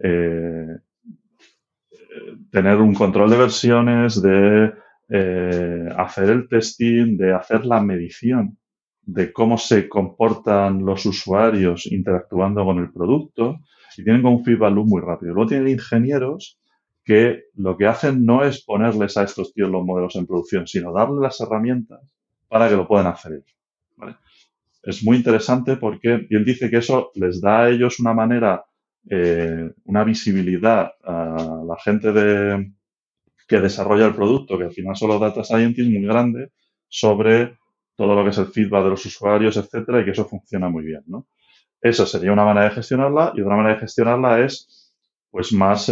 eh, tener un control de versiones, de eh, hacer el testing, de hacer la medición de cómo se comportan los usuarios interactuando con el producto y tienen como un feedback loop muy rápido. Luego tienen ingenieros que lo que hacen no es ponerles a estos tíos los modelos en producción, sino darles las herramientas para que lo puedan hacer. Es muy interesante porque, y él dice que eso les da a ellos una manera, eh, una visibilidad a la gente de, que desarrolla el producto, que al final son los data scientists muy grandes, sobre todo lo que es el feedback de los usuarios, etcétera, y que eso funciona muy bien, ¿no? Esa sería una manera de gestionarla y otra manera de gestionarla es, pues, más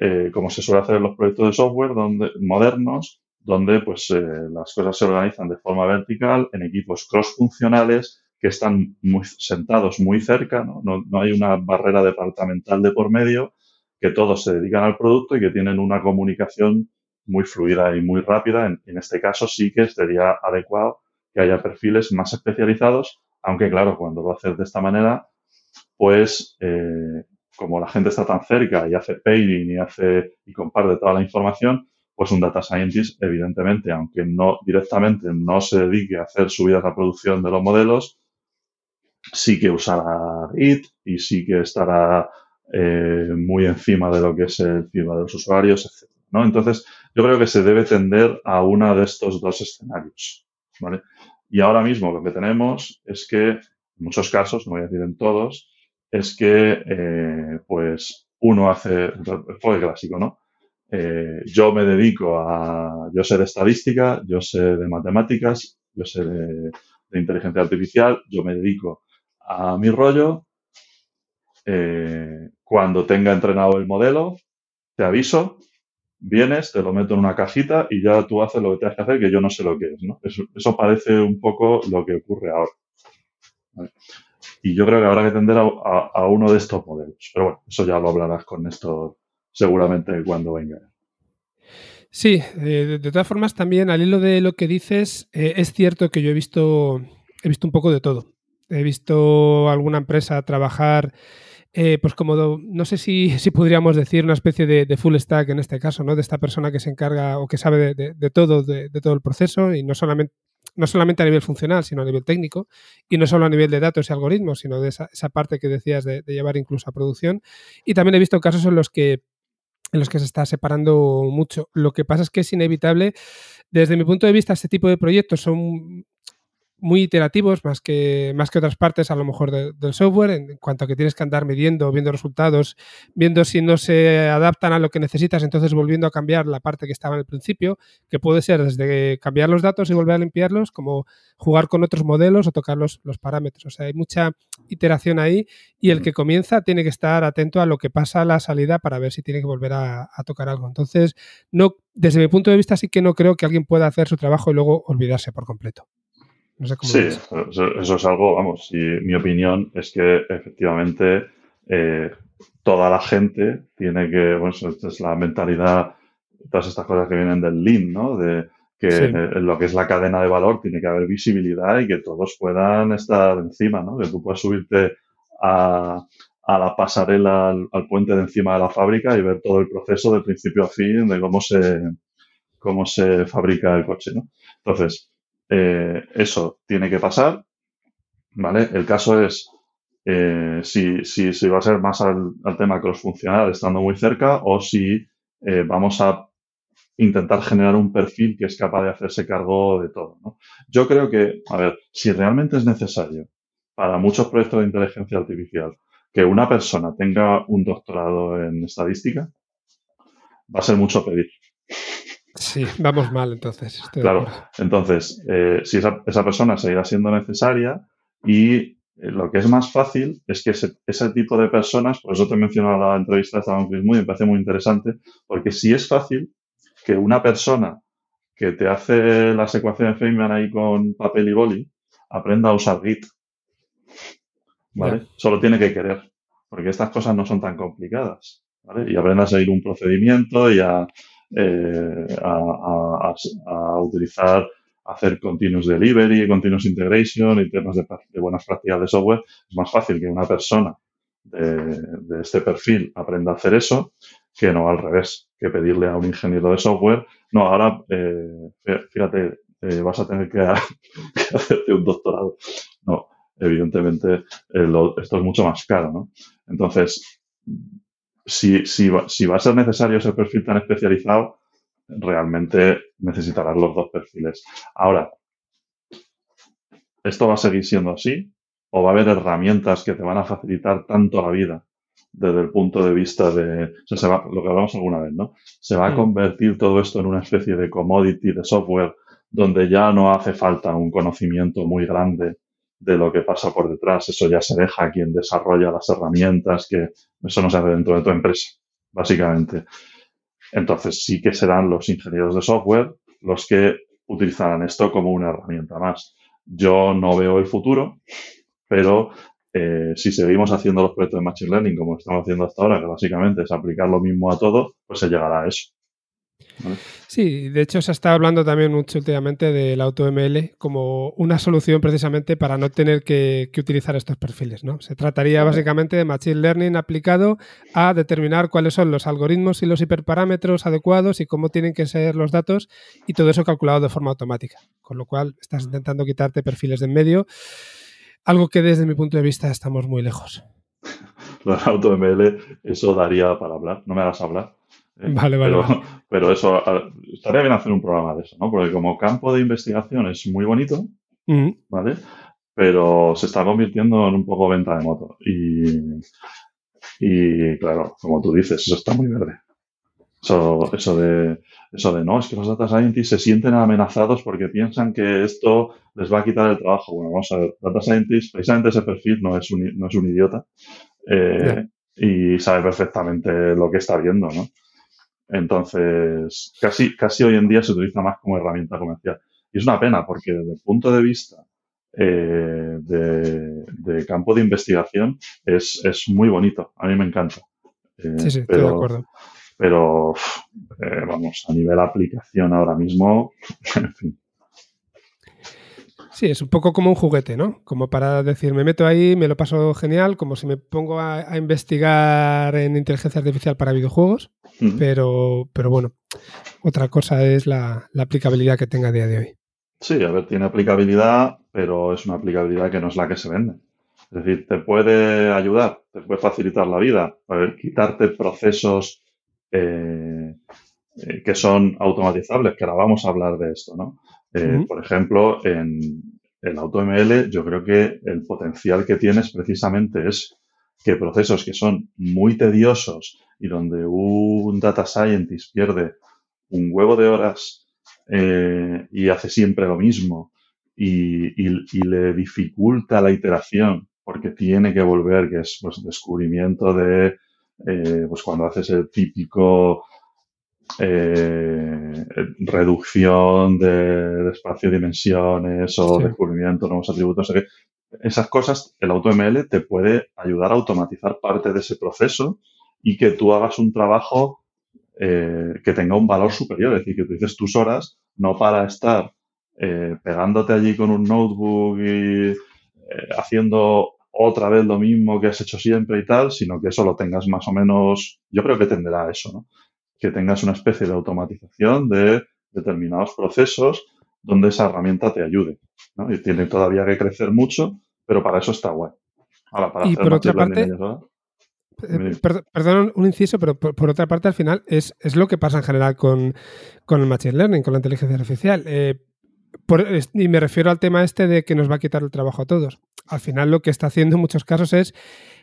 eh, como se suele hacer en los proyectos de software donde, modernos, donde, pues, eh, las cosas se organizan de forma vertical en equipos cross-funcionales que están muy sentados muy cerca, ¿no? hay una barrera departamental de por medio, que todos se dedican al producto y que tienen una comunicación muy fluida y muy rápida. En, este caso sí que sería adecuado que haya perfiles más especializados, aunque claro, cuando lo haces de esta manera, pues eh, como la gente está tan cerca y hace pairing y hace y comparte toda la información, pues un data scientist, evidentemente, aunque no directamente no se dedique a hacer subidas a producción de los modelos, sí que usará Git y sí que estará eh, muy encima de lo que es el feedback de los usuarios, etc. ¿no? Entonces, yo creo que se debe tender a uno de estos dos escenarios. ¿vale? Y ahora mismo lo que tenemos es que, en muchos casos, no voy a decir en todos, es que eh, pues uno hace el clásico, ¿no? Eh, yo me dedico a, yo sé de estadística, yo sé de matemáticas, yo sé de, inteligencia artificial, yo me dedico a mi rollo. Eh, cuando tenga entrenado el modelo, te aviso, vienes, te lo meto en una cajita y ya tú haces lo que tienes que hacer, que yo no sé lo que es, ¿no? Eso, parece un poco lo que ocurre ahora. Y yo creo que habrá que tender a, uno de estos modelos. Pero bueno, eso ya lo hablarás con esto seguramente cuando venga. Sí, de, todas formas también al hilo de lo que dices, eh, es cierto que yo he visto, he visto un poco de todo. He visto alguna empresa trabajar eh, pues como, no sé si, si, podríamos decir una especie de, full stack en este caso, ¿no? De esta persona que se encarga o que sabe de, todo, de, todo el proceso y no solamente, no solamente a nivel funcional, sino a nivel técnico y no solo a nivel de datos y algoritmos, sino de esa, esa parte que decías de, llevar incluso a producción. Y también he visto casos en los que en los que se está separando mucho. Lo que pasa es que es inevitable. Desde mi punto de vista, este tipo de proyectos son muy iterativos más que, más que otras partes a lo mejor del software en cuanto a que tienes que andar midiendo, viendo resultados, viendo si no se adaptan a lo que necesitas, entonces volviendo a cambiar la parte que estaba en el principio, que puede ser desde cambiar los datos y volver a limpiarlos, como jugar con otros modelos o tocar los, los parámetros. O sea, hay mucha iteración ahí y el que comienza tiene que estar atento a lo que pasa a la salida para ver si tiene que volver a, a tocar algo. Entonces, no, desde mi punto de vista sí que no creo que alguien pueda hacer su trabajo y luego olvidarse por completo sí, eso, es algo, vamos, y mi opinión es que efectivamente eh, toda la gente tiene que, bueno, esta es la mentalidad, todas estas cosas que vienen del Lean, ¿no? De que en lo que es la cadena de valor tiene que haber visibilidad y que todos puedan estar encima, ¿no? Que tú puedas subirte a, la pasarela, al, al, puente de encima de la fábrica y ver todo el proceso de principio a fin de cómo se, cómo se fabrica el coche, ¿no? Entonces, eh, eso tiene que pasar, ¿vale? El caso es eh, si, si, va a ser más al, tema cross-funcional estando muy cerca o si eh, vamos a intentar generar un perfil que es capaz de hacerse cargo de todo. Yo creo que, a ver, si realmente es necesario para muchos proyectos de inteligencia artificial que una persona tenga un doctorado en estadística, va a ser mucho pedir. Sí, vamos mal entonces. Claro, entonces, eh, si esa, esa, persona seguirá siendo necesaria y eh, lo que es más fácil es que ese, tipo de personas, por eso te he mencionado la entrevista de Chris Moody, me parece muy interesante, porque si es fácil que una persona que te hace la secuencia de Feynman ahí con papel y boli aprenda a usar Git, ¿vale? Solo tiene que querer, porque estas cosas no son tan complicadas, ¿vale? Y aprenda a seguir un procedimiento y a eh, a, utilizar, hacer continuous delivery, continuous integration y temas de, buenas prácticas de software, es más fácil que una persona de, este perfil aprenda a hacer eso que no al revés, que pedirle a un ingeniero de software, no, ahora, eh, fíjate, eh, vas a tener que, hacerte un doctorado. No, evidentemente esto es mucho más caro, ¿no? Entonces, si, si, va, si va a ser necesario ese perfil tan especializado, realmente necesitarás los dos perfiles. Ahora, ¿esto va a seguir siendo así? ¿O va a haber herramientas que te van a facilitar tanto la vida desde el punto de vista de, lo que hablamos alguna vez, ¿no? Se va a mm. convertir todo esto en una especie de commodity de software donde ya no hace falta un conocimiento muy grande de lo que pasa por detrás. Eso ya se deja a quien desarrolla las herramientas, que eso no se hace dentro de tu empresa, básicamente. Entonces sí que serán los ingenieros de software los que utilizarán esto como una herramienta más. Yo no veo el futuro, pero eh, si seguimos haciendo los proyectos de Machine Learning como estamos haciendo hasta ahora, que básicamente es aplicar lo mismo a todo, pues se llegará a eso. Sí, de hecho se está hablando también mucho últimamente del AutoML como una solución precisamente para no tener que, utilizar estos perfiles. ¿no? Se trataría básicamente de Machine Learning aplicado a determinar cuáles son los algoritmos y los hiperparámetros adecuados y cómo tienen que ser los datos y todo eso calculado de forma automática. Con lo cual estás intentando quitarte perfiles de en medio, algo que desde mi punto de vista estamos muy lejos. AutoML, eso daría para hablar. No me hagas hablar. ¿Eh? Vale, vale. Pero, eso, estaría bien hacer un programa de eso, ¿no? Porque como campo de investigación es muy bonito, ¿vale? Pero se está convirtiendo en un poco venta de moto. Y, y claro, como tú dices, eso está muy verde. Eso, eso, de, eso de no, es que los data scientists se sienten amenazados porque piensan que esto les va a quitar el trabajo. Bueno, vamos a ver, data scientist, precisamente ese perfil no es un, no es un idiota eh, y sabe perfectamente lo que está viendo, ¿no? Entonces, casi, casi hoy en día se utiliza más como herramienta comercial. Y es una pena porque desde el punto de vista eh, de, campo de investigación es, es, muy bonito. A mí me encanta. Eh, sí, sí, estoy de acuerdo. Pero, eh, vamos, a nivel aplicación ahora mismo, en fin. Sí, es un poco como un juguete, ¿no? Como para decir, me meto ahí, me lo paso genial, como si me pongo a, investigar en inteligencia artificial para videojuegos, pero, pero bueno, otra cosa es la, la, aplicabilidad que tenga a día de hoy. Sí, a ver, tiene aplicabilidad, pero es una aplicabilidad que no es la que se vende. Es decir, te puede ayudar, te puede facilitar la vida, quitarte procesos eh, eh, que son automatizables, que ahora vamos a hablar de esto, ¿no? Eh, por ejemplo, en el AutoML yo creo que el potencial que tienes precisamente es que procesos que son muy tediosos y donde un data scientist pierde un huevo de horas y hace siempre lo mismo y, le dificulta la iteración porque tiene que volver, que es pues, descubrimiento de eh, pues cuando haces el típico eh, reducción de, espacio dimensiones o descubrimiento de nuevos atributos. esas cosas, el AutoML te puede ayudar a automatizar parte de ese proceso y que tú hagas un trabajo eh, que tenga un valor superior, es decir, que utilices tus horas no para estar pegándote allí con un notebook y haciendo otra vez lo mismo que has hecho siempre y tal, sino que eso lo tengas más o menos, yo creo que tendrá eso, ¿no? Que tengas una especie de automatización de determinados procesos donde esa herramienta te ayude, ¿no? Y tiene todavía que crecer mucho, pero para eso está guay. Ahora, para y por otra parte, eh, perdón, un inciso, pero por, otra parte, al final, es, es, lo que pasa en general con, con el Machine Learning, con la inteligencia artificial. Eh, y me refiero al tema este de que nos va a quitar el trabajo a todos. Al final lo que está haciendo en muchos casos es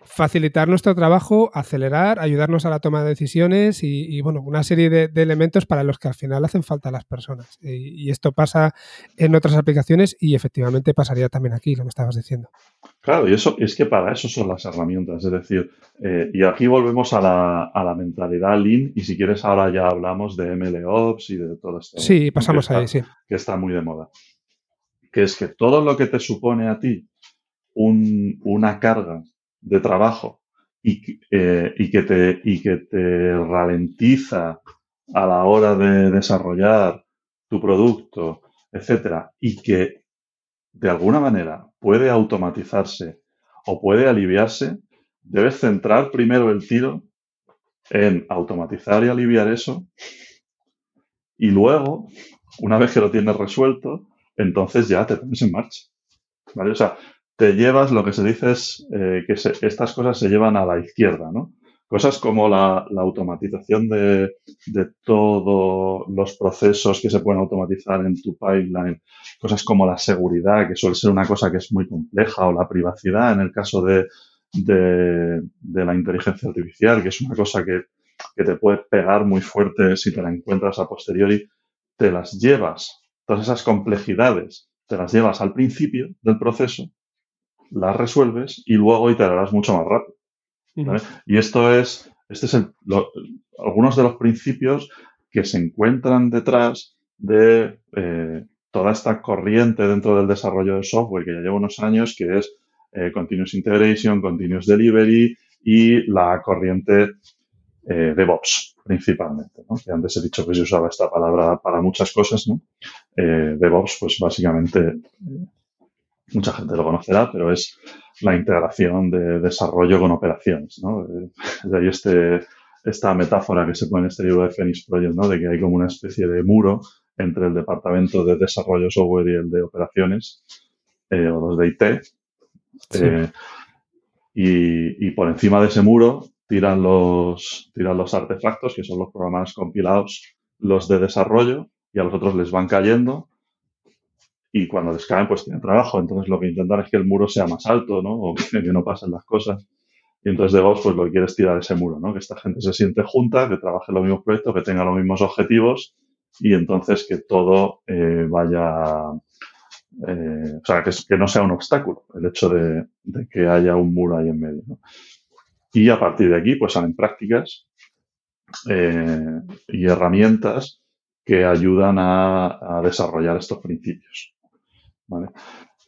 facilitar nuestro trabajo, acelerar, ayudarnos a la toma de decisiones y, bueno, una serie de, elementos para los que al final hacen falta las personas. Y, esto pasa en otras aplicaciones y efectivamente pasaría también aquí, lo que estabas diciendo. Claro, y eso es que para eso son las herramientas. Es decir, eh, y aquí volvemos a la, a la, mentalidad Lean y si quieres ahora ya hablamos de MLOps y de todo esto. Sí, pasamos ahí, sí. Que está muy de moda. Que es que todo lo que te supone a ti una carga de trabajo y, eh, y, que te, y que te ralentiza a la hora de desarrollar tu producto, etcétera, y que de alguna manera puede automatizarse o puede aliviarse, debes centrar primero el tiro en automatizar y aliviar eso y luego, una vez que lo tienes resuelto, entonces ya te pones en marcha. ¿Vale? O sea, te llevas, lo que se dice es eh, que estas cosas se llevan a la izquierda, ¿no? Cosas como la, automatización de, todos los procesos que se pueden automatizar en tu pipeline, cosas como la seguridad, que suele ser una cosa que es muy compleja, o la privacidad en el caso de, la inteligencia artificial, que es una cosa que, que te puede pegar muy fuerte si te la encuentras a posteriori, te las llevas, todas esas complejidades, te las llevas al principio del proceso las resuelves y luego iterarás mucho más rápido. Y esto es, este es el, algunos de los principios que se encuentran detrás de eh, toda esta corriente dentro del desarrollo de software que ya lleva unos años, que es eh, Continuous Integration, Continuous Delivery y la corriente eh, DevOps principalmente. ¿no? Que antes he dicho que se usaba esta palabra para muchas cosas. ¿no? DevOps, pues básicamente mucha gente lo conocerá, pero es la integración de desarrollo con operaciones. ¿no? De ahí este, esta metáfora que se pone en este libro de Phoenix Project, ¿no? de que hay como una especie de muro entre el departamento de desarrollo software y el de operaciones, eh, o los de IT. Eh, y, por encima de ese muro tiran los, tiran los artefactos, que son los programas compilados, los de desarrollo, y a los otros les van cayendo. Y cuando les caen, pues tienen trabajo. Entonces lo que intentan es que el muro sea más alto, ¿no? O que, no pasen las cosas. Y entonces DevOps, pues lo que quiere es tirar ese muro, ¿no? Que esta gente se siente junta, que trabaje en los mismos proyectos, que tenga los mismos objetivos y entonces que todo eh, vaya eh, o sea, que, no sea un obstáculo el hecho de, que haya un muro ahí en medio. Y a partir de aquí, pues salen prácticas eh, y herramientas que ayudan a, desarrollar estos principios.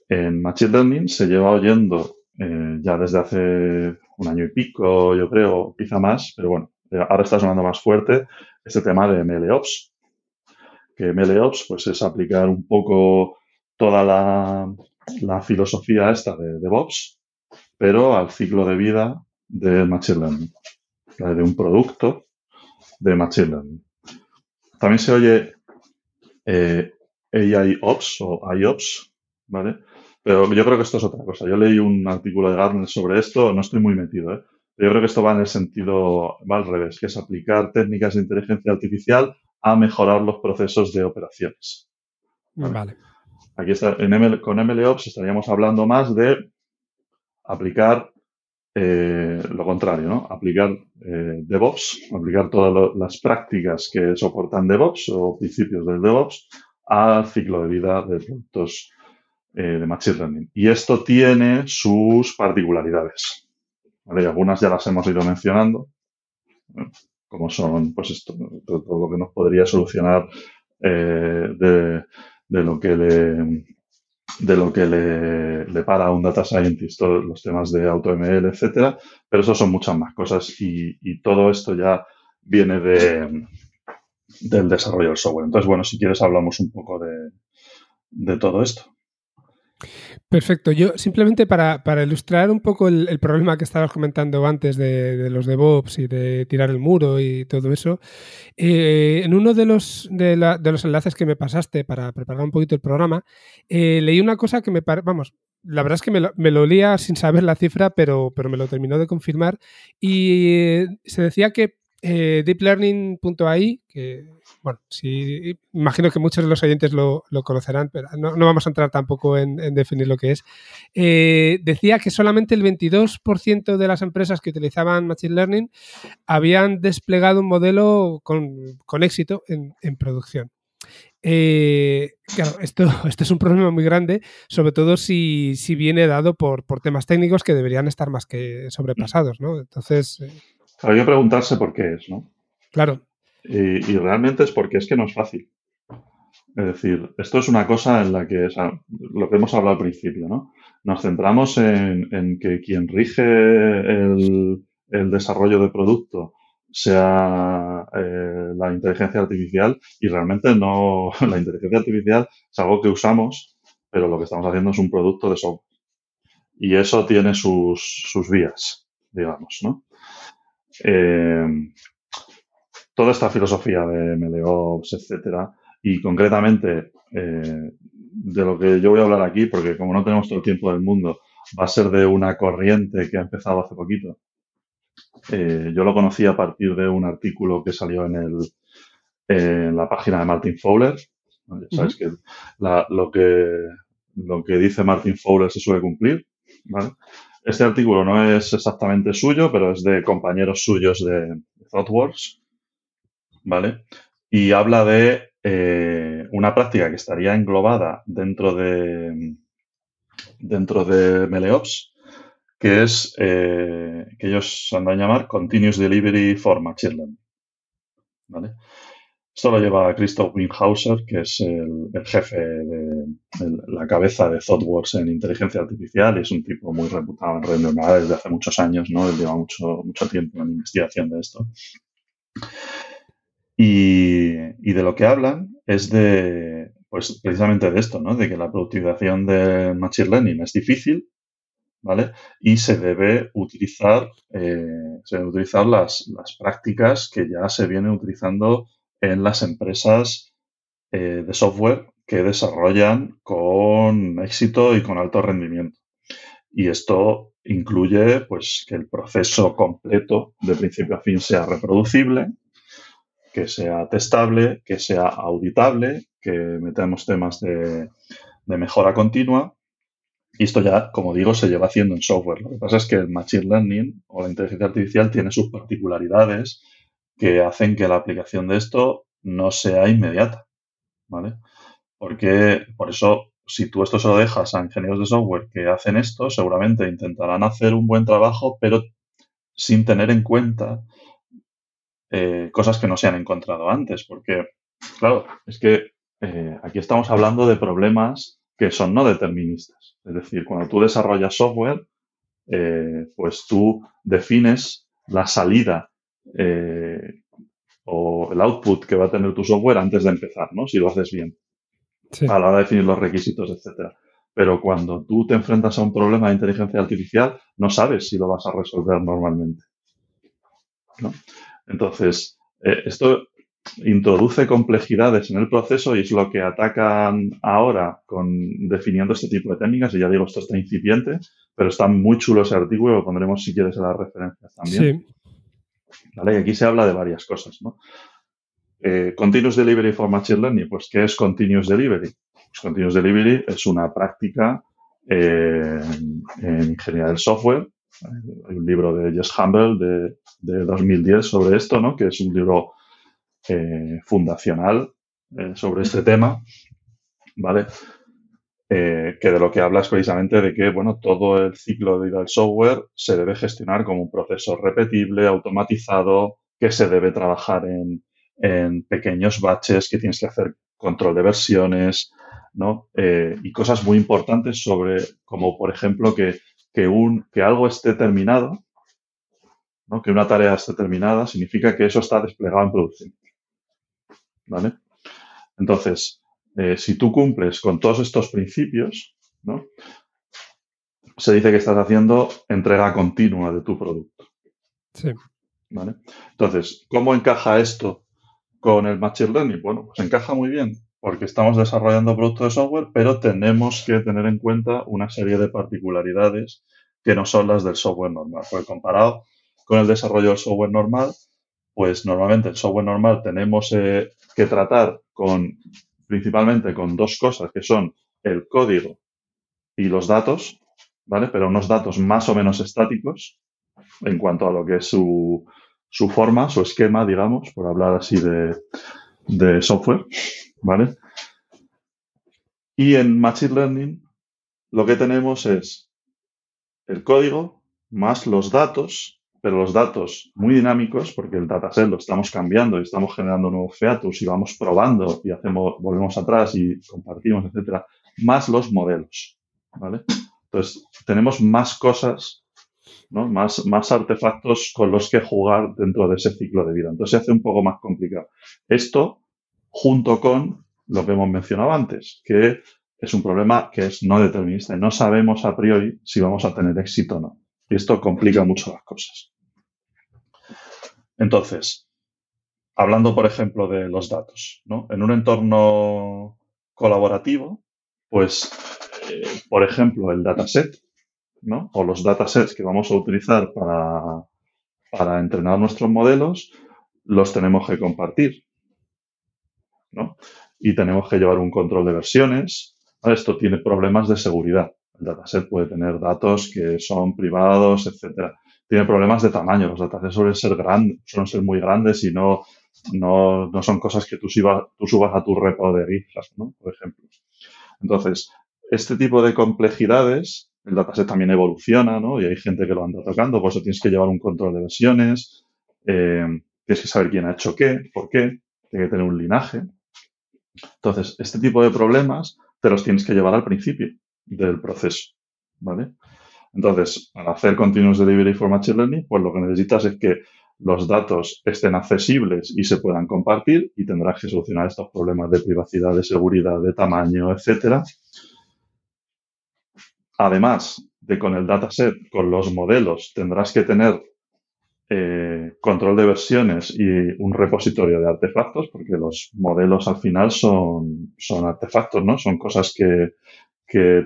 En Machine Learning se lleva oyendo eh, ya desde hace un año y pico, yo creo, quizá más, pero bueno, ahora está sonando más fuerte este tema de MLOps. Que MLOps pues, es aplicar un poco toda la, filosofía esta de DevOps, pero al ciclo de vida de Machine Learning, de un producto de Machine Learning. También se oye eh, AI Ops o IOPS, ¿vale? Pero yo creo que esto es otra cosa. Yo leí un artículo de Gartner sobre esto, no estoy muy metido, ¿eh? Yo creo que esto va en el sentido, va al revés, que es aplicar técnicas de inteligencia artificial a mejorar los procesos de operaciones. vale. Aquí está, en con MLOps estaríamos hablando más de aplicar eh, lo contrario, ¿no? Aplicar eh, DevOps, aplicar todas las prácticas que soportan DevOps o principios del DevOps al ciclo de vida de productos eh, de Machine Learning. Y esto tiene sus particularidades. algunas ya las hemos ido mencionando, como son, pues esto, todo lo que nos podría solucionar de de lo que le, de lo que le, para a un data scientist, todos los temas de AutoML, etcétera, pero eso son muchas más cosas y, todo esto ya viene de, del desarrollo del software. Entonces, bueno, si quieres hablamos un poco de, de todo esto. Perfecto. Yo simplemente para, ilustrar un poco el, problema que estabas comentando antes de, los DevOps y de tirar el muro y todo eso, eh, en uno de los, de, los enlaces que me pasaste para preparar un poquito el programa, eh, leí una cosa que me parece, vamos, la verdad es que me lo, me sin saber la cifra, pero, pero me lo terminó de confirmar y eh, se decía que deeplearning.ai, que bueno, sí, imagino que muchos de los oyentes lo, conocerán, pero no, vamos a entrar tampoco en, definir lo que es. Eh, decía que solamente el 22% de las empresas que utilizaban Machine Learning habían desplegado un modelo con, éxito en, producción. Eh, claro, esto, esto es un problema muy grande, sobre todo si, viene dado por, temas técnicos que deberían estar más que sobrepasados, ¿no? Entonces... Habría que preguntarse por qué es, ¿no? Claro. Y, realmente es porque es que no es fácil. Es decir, esto es una cosa en la que, lo que hemos hablado al principio, ¿no? Nos centramos en, que quien rige el, desarrollo de producto sea eh, la inteligencia artificial y realmente no, la inteligencia artificial es algo que usamos, pero lo que estamos haciendo es un producto de software. Y eso tiene sus, sus vías, digamos, ¿no? Eh, toda esta filosofía de MLOps, etcétera, y concretamente eh, de lo que yo voy a hablar aquí, porque como no tenemos todo el tiempo del mundo, va a ser de una corriente que ha empezado hace poquito. Eh, yo lo conocí a partir de un artículo que salió en, el, en la página de Martin Fowler. Ya sabes que, lo que lo que dice Martin Fowler se suele cumplir. Este artículo no es exactamente suyo, pero es de compañeros suyos de ThoughtWorks ¿vale? Y habla de eh, una práctica que estaría englobada dentro de, dentro de MeleOps, que es eh, que ellos andan a llamar Continuous Delivery for Machine Learning. ¿vale? Esto lo lleva Christoph Winhauser, que es el, jefe de la cabeza de ThoughtWorks en inteligencia artificial y es un tipo muy reputado en neuronales desde hace muchos años, ¿no? Él lleva mucho, mucho tiempo en investigación de esto. Y, de lo que hablan es de, pues precisamente de esto, ¿no? De que la productivización de Machine Learning es difícil, ¿vale? Y se debe utilizar, eh, se utilizar las, prácticas que ya se vienen utilizando en las empresas eh, de software que desarrollan con éxito y con alto rendimiento. Y esto incluye pues, que el proceso completo de principio a fin sea reproducible, que sea testable, que sea auditable, que metamos temas de, mejora continua. Y esto ya, como digo, se lleva haciendo en software. Lo que pasa es que el Machine Learning o la inteligencia artificial tiene sus particularidades que hacen que la aplicación de esto no sea inmediata. ¿Vale? Porque, por eso, si tú esto se lo dejas a ingenieros de software que hacen esto, seguramente intentarán hacer un buen trabajo, pero sin tener en cuenta eh, cosas que no se han encontrado antes. Porque, claro, es que eh, aquí estamos hablando de problemas que son no deterministas. Es decir, cuando tú desarrollas software, eh, pues tú defines la salida o el output que va a tener tu software antes de empezar, ¿no? Si lo haces bien a la hora de definir los requisitos, etcétera. Pero cuando tú te enfrentas a un problema de inteligencia artificial, no sabes si lo vas a resolver normalmente. Entonces, eh, esto introduce complejidades en el proceso y es lo que atacan ahora con definiendo este tipo de técnicas. Y ya digo, esto está incipiente, pero está muy chulo ese artículo, lo pondremos si quieres en las referencias también. ¿Vale? Y aquí se habla de varias cosas, ¿no? Eh, continuous Delivery for Machine Learning, pues ¿qué es Continuous Delivery? Pues Continuous Delivery es una práctica eh, en ingeniería del software. Hay un libro de Jess Humble de, de 2010 sobre esto, ¿no? que es un libro eh, fundacional sobre este tema, ¿vale? Que de lo que habla es precisamente de que, bueno, todo el ciclo de vida del software se debe gestionar como un proceso repetible, automatizado, que se debe trabajar en, en pequeños batches que tienes que hacer control de versiones, ¿no? Eh, y cosas muy importantes sobre, como por ejemplo, que, un, que algo esté terminado, ¿no? que una tarea esté terminada, significa que eso está desplegado en producción. ¿Vale? Entonces, eh, si tú cumples con todos estos principios, ¿no? se dice que estás haciendo entrega continua de tu producto. Sí. ¿Vale? Entonces, ¿cómo encaja esto con el Machine Learning? Bueno, pues encaja muy bien porque estamos desarrollando productos de software, pero tenemos que tener en cuenta una serie de particularidades que no son las del software normal. Porque comparado con el desarrollo del software normal, pues normalmente el software normal tenemos eh, que tratar con principalmente con dos cosas que son el código y los datos, ¿vale? Pero unos datos más o menos estáticos en cuanto a lo que es su, su forma, su esquema, digamos, por hablar así de, software, ¿vale? Y en Machine Learning lo que tenemos es el código más los datos, pero los datos muy dinámicos, porque el dataset lo estamos cambiando y estamos generando nuevos featus y vamos probando y hacemos, volvemos atrás y compartimos, etcétera, más los modelos, ¿vale? Entonces, tenemos más cosas más, más artefactos con los que jugar dentro de ese ciclo de vida. Entonces se hace un poco más complicado. Esto junto con lo que hemos mencionado antes, que es un problema que es no determinista. No sabemos a priori si vamos a tener éxito o no. Y esto complica mucho las cosas. Entonces, hablando, por ejemplo, de los datos, En un entorno colaborativo, pues, eh, por ejemplo, el dataset o los datasets que vamos a utilizar para, para entrenar nuestros modelos, los tenemos que compartir. Y tenemos que llevar un control de versiones. Esto tiene problemas de seguridad. El dataset puede tener datos que son privados, etcétera. Tiene problemas de tamaño. Los datasets suelen ser grandes, suelen ser muy grandes y no, no, son cosas que tú, tú subas a tu repo de GitHub, ¿no? Por ejemplo. Entonces, este tipo de complejidades el dataset también evoluciona, ¿no? Y hay gente que lo anda tocando, por eso tienes que llevar un control de versiones, eh, tienes que saber quién ha hecho qué, por qué, tiene que tener un linaje. Entonces, este tipo de problemas te los tienes que llevar al principio del proceso, ¿vale? Entonces, para hacer Continuous Delivery for Machine Learning, pues lo que necesitas es que los datos estén accesibles y se puedan compartir y tendrás que solucionar estos problemas de privacidad, de seguridad, de tamaño, etcétera. Además de con el dataset, con los modelos, tendrás que tener eh, control de versiones y un repositorio de artefactos, porque los modelos al final son, son artefactos, ¿no? Son cosas que,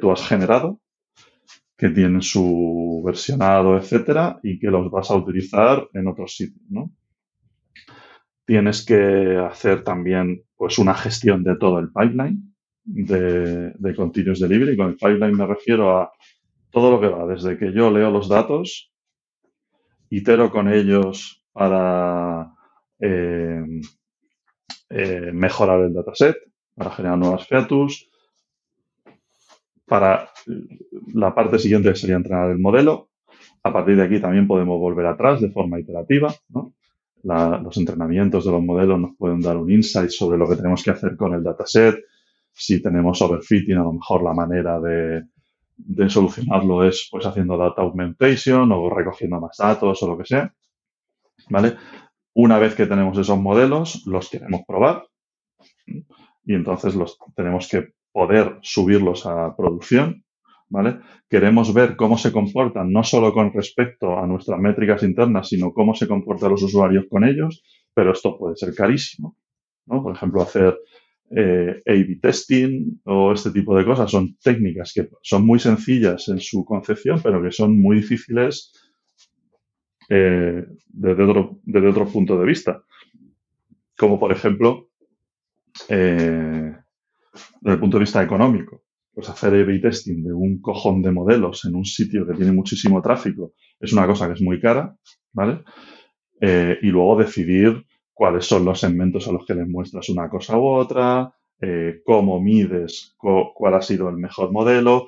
tú has generado, que tienen su versionado, etcétera, y que los vas a utilizar en otros sitios, ¿no? Tienes que hacer también pues una gestión de todo el pipeline de, de continuous delivery. Con el pipeline me refiero a todo lo que va, desde que yo leo los datos, itero con ellos para eh, eh, mejorar el dataset, para generar nuevas features, para la parte siguiente sería entrenar el modelo. A partir de aquí también podemos volver atrás de forma iterativa. los entrenamientos de los modelos nos pueden dar un insight sobre lo que tenemos que hacer con el dataset. Si tenemos overfitting, a lo mejor la manera de, de solucionarlo es pues haciendo data augmentation o recogiendo más datos o lo que sea. ¿Vale? Una vez que tenemos esos modelos, los queremos probar y entonces los tenemos que poder subirlos a producción. ¿Vale? Queremos ver cómo se comportan, no solo con respecto a nuestras métricas internas, sino cómo se comportan los usuarios con ellos, pero esto puede ser carísimo. ¿no? Por ejemplo, hacer eh, A-B testing o este tipo de cosas. Son técnicas que son muy sencillas en su concepción, pero que son muy difíciles eh, desde, otro, punto de vista. Como por ejemplo, eh, desde el punto de vista económico. Pues hacer A-B testing de un cojón de modelos en un sitio que tiene muchísimo tráfico es una cosa que es muy cara, ¿vale? y luego decidir cuáles son los segmentos a los que les muestras una cosa u otra, eh, cómo mides cuál ha sido el mejor modelo.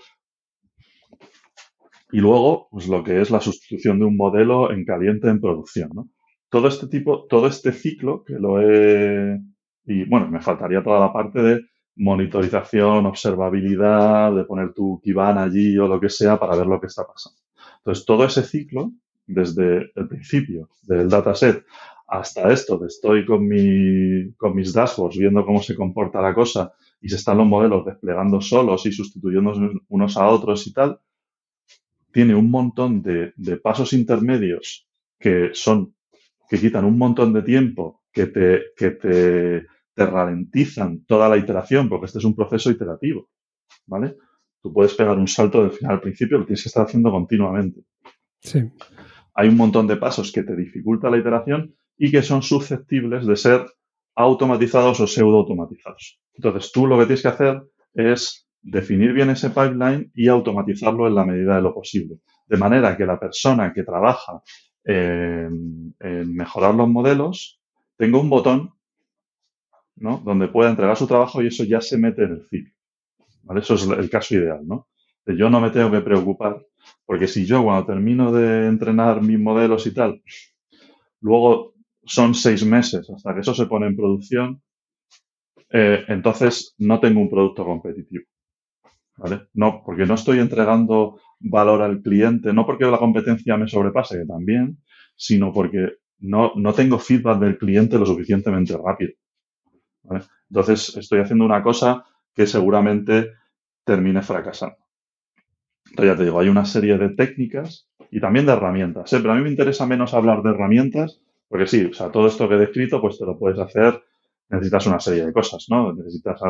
Y luego, pues lo que es la sustitución de un modelo en caliente en producción. Todo este tipo, todo este ciclo que lo he. Y bueno, me faltaría toda la parte de monitorización, observabilidad, de poner tu Kibana allí o lo que sea para ver lo que está pasando. Entonces, todo ese ciclo, desde el principio del dataset hasta esto de estoy con, mi, con mis dashboards viendo cómo se comporta la cosa y se están los modelos desplegando solos y sustituyendo unos a otros y tal, tiene un montón de, pasos intermedios que son, que quitan un montón de tiempo, que te, que te, te ralentizan toda la iteración, porque este es un proceso iterativo, ¿vale? Tú puedes pegar un salto del final al principio, lo tienes que estar haciendo continuamente. Sí. Hay un montón de pasos que te dificulta la iteración y que son susceptibles de ser automatizados o pseudo automatizados. Entonces, tú lo que tienes que hacer es definir bien ese pipeline y automatizarlo en la medida de lo posible. De manera que la persona que trabaja en, mejorar los modelos tenga un botón ¿no? donde pueda entregar su trabajo y eso ya se mete en el ciclo. Eso es el caso ideal. ¿no? yo no me tengo que preocupar porque si yo cuando termino de entrenar mis modelos y tal, luego son seis meses hasta que eso se pone en producción, eh, entonces no tengo un producto competitivo. ¿Vale? No, porque no estoy entregando valor al cliente, no porque la competencia me sobrepase, que también, sino porque no, no tengo feedback del cliente lo suficientemente rápido. Entonces estoy haciendo una cosa que seguramente termine fracasando. Entonces ya te digo, hay una serie de técnicas y también de herramientas. ¿eh? Pero a mí me interesa menos hablar de herramientas porque sí, o sea, todo esto que he descrito, pues te lo puedes hacer, necesitas una serie de cosas, ¿no? Necesitas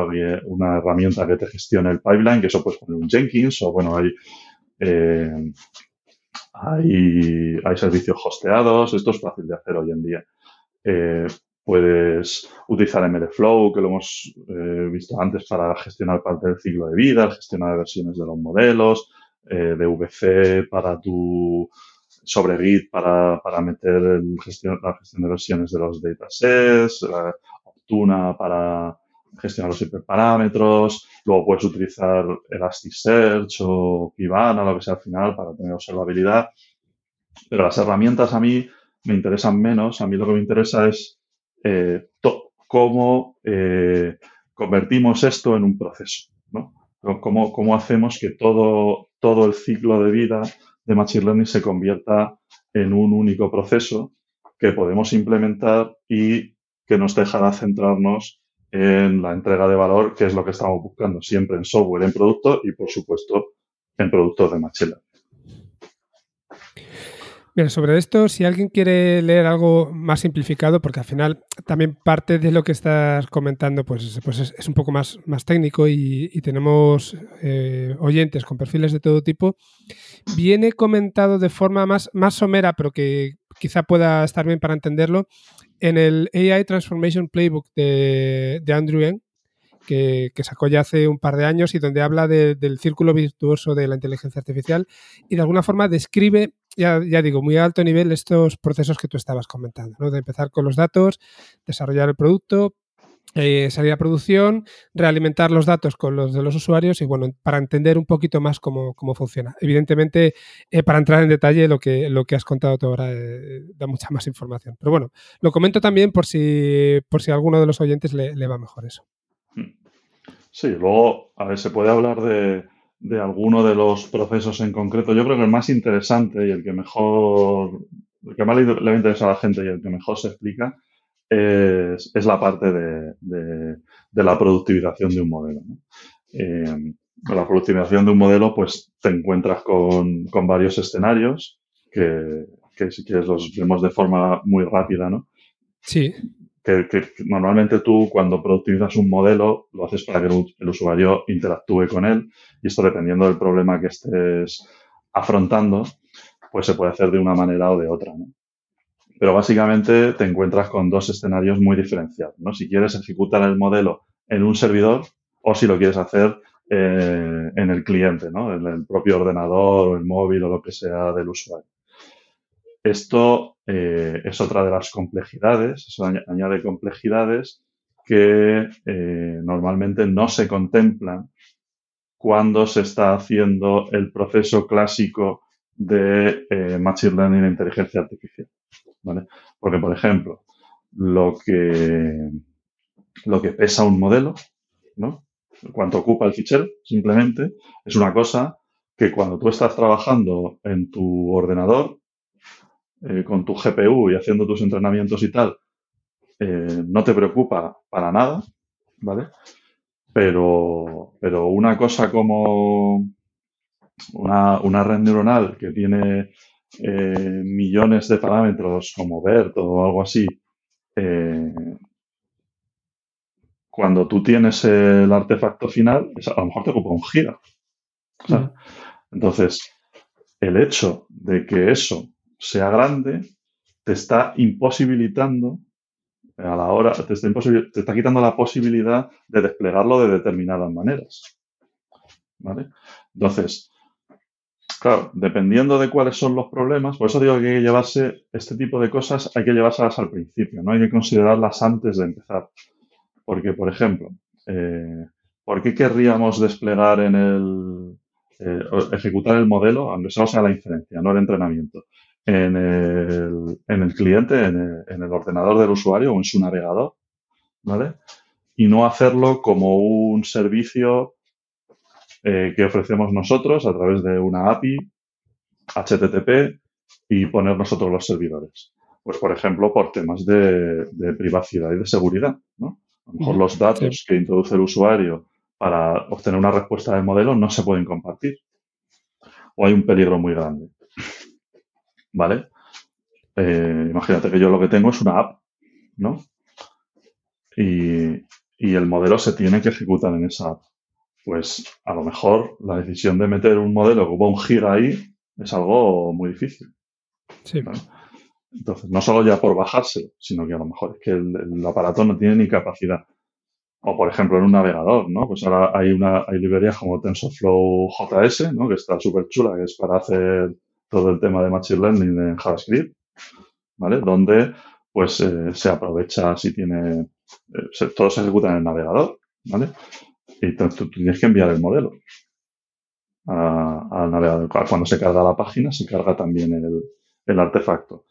una herramienta que te gestione el pipeline, que eso puedes poner un Jenkins, o bueno, hay, eh, hay, servicios hosteados, esto es fácil de hacer hoy en día. Eh, puedes utilizar MLflow, que lo hemos eh, visto antes para gestionar parte del ciclo de vida, gestionar versiones de los modelos, DVC para tu sobre Git para, para meter la gestión de versiones de los datasets, Optuna para gestionar los hiperparámetros, luego puedes utilizar Elasticsearch o Kibana, lo que sea al final, para tener observabilidad. Pero las herramientas a mí me interesan menos. A mí lo que me interesa es eh, cómo eh, convertimos esto en un proceso, ¿no? Cómo, hacemos que todo, todo el ciclo de vida de Machine Learning se convierta en un único proceso que podemos implementar y que nos dejará centrarnos en la entrega de valor, que es lo que estamos buscando siempre en software, en producto y, por supuesto, en productos de Machine Learning. Bien, sobre esto, si alguien quiere leer algo más simplificado, porque al final también parte de lo que estás comentando pues, pues es, un poco más, más técnico y, tenemos eh, oyentes con perfiles de todo tipo, viene comentado de forma más, más somera, pero que quizá pueda estar bien para entenderlo, en el AI Transformation Playbook de, de Andrew Ng, que, sacó ya hace un par de años y donde habla del círculo virtuoso de la inteligencia artificial y de alguna forma describe, ya, digo, muy a alto nivel estos procesos que tú estabas comentando, ¿no? de empezar con los datos, desarrollar el producto, eh, salir a producción, realimentar los datos con los de los usuarios y bueno, para entender un poquito más cómo, funciona. Evidentemente, eh, para entrar en detalle, lo que, lo que has contado tú ahora eh, da mucha más información. Pero bueno, lo comento también por si, por si a alguno de los oyentes le va mejor eso. Sí, luego, a ver, se puede hablar de, de alguno de los procesos en concreto. Yo creo que el más interesante y el que mejor, el que más le, va a la gente y el que mejor se explica es, es la parte de, de, la productivización de un modelo. Eh, con la productivización de un modelo, pues te encuentras con, con varios escenarios que, que, si quieres los vemos de forma muy rápida, ¿no? Sí que, normalmente tú cuando productivizas un modelo lo haces para que el, usuario interactúe con él y esto dependiendo del problema que estés afrontando, pues se puede hacer de una manera o de otra. ¿no? Pero básicamente te encuentras con dos escenarios muy diferenciados. ¿no? Si quieres ejecutar el modelo en un servidor o si lo quieres hacer eh, en el cliente, ¿no? en el propio ordenador o el móvil o lo que sea del usuario. Esto eh, es otra de las complejidades, eso añade complejidades que eh, normalmente no se contemplan cuando se está haciendo el proceso clásico de eh, Machine Learning e inteligencia artificial. Porque, por ejemplo, lo que, lo que pesa un modelo, ¿no? cuánto ocupa el fichero, simplemente, es una cosa que cuando tú estás trabajando en tu ordenador, eh, con tu GPU y haciendo tus entrenamientos y tal, eh, no te preocupa para nada, ¿vale? Pero, pero una cosa como una, red neuronal que tiene eh, millones de parámetros como BERT o algo así, cuando tú tienes el artefacto final, a lo mejor te ocupa un giga. Entonces, el hecho de que eso sea grande, te está imposibilitando a la hora, te está, te está quitando la posibilidad de desplegarlo de determinadas maneras. ¿Vale? Entonces, claro, dependiendo de cuáles son los problemas, por eso digo que hay que llevarse este tipo de cosas, hay que llevárselas al principio, no hay que considerarlas antes de empezar. Porque, por ejemplo, eh, ¿por qué querríamos desplegar en el, eh, ejecutar el modelo, aunque solo sea la inferencia, no el entrenamiento? En el, en el cliente, en el, en el, ordenador del usuario o en su navegador, ¿vale? Y no hacerlo como un servicio eh, que ofrecemos nosotros a través de una API, HTTP, y poner nosotros los servidores. Pues, por ejemplo, por temas de, de privacidad y de seguridad, ¿no? A lo mejor los datos que introduce el usuario para obtener una respuesta del modelo no se pueden compartir. O hay un peligro muy grande. ¿Vale? Eh, imagínate que yo lo que tengo es una app, ¿no? Y, el modelo se tiene que ejecutar en esa app. Pues a lo mejor la decisión de meter un modelo como un giga ahí es algo muy difícil. Sí. Entonces, no solo ya por bajarse, sino que a lo mejor es que el, aparato no tiene ni capacidad. O, por ejemplo, en un navegador, ¿no? Pues ahora hay, una, hay librerías como TensorFlow JS, ¿no? Que está súper chula, que es para hacer todo el tema de Machine Learning en JavaScript, ¿vale? Donde pues eh, se aprovecha si tiene, eh, todo se ejecuta en el navegador, ¿vale? Y tú, tienes que enviar el modelo al navegador. Cuando se carga la página, se carga también el, artefacto.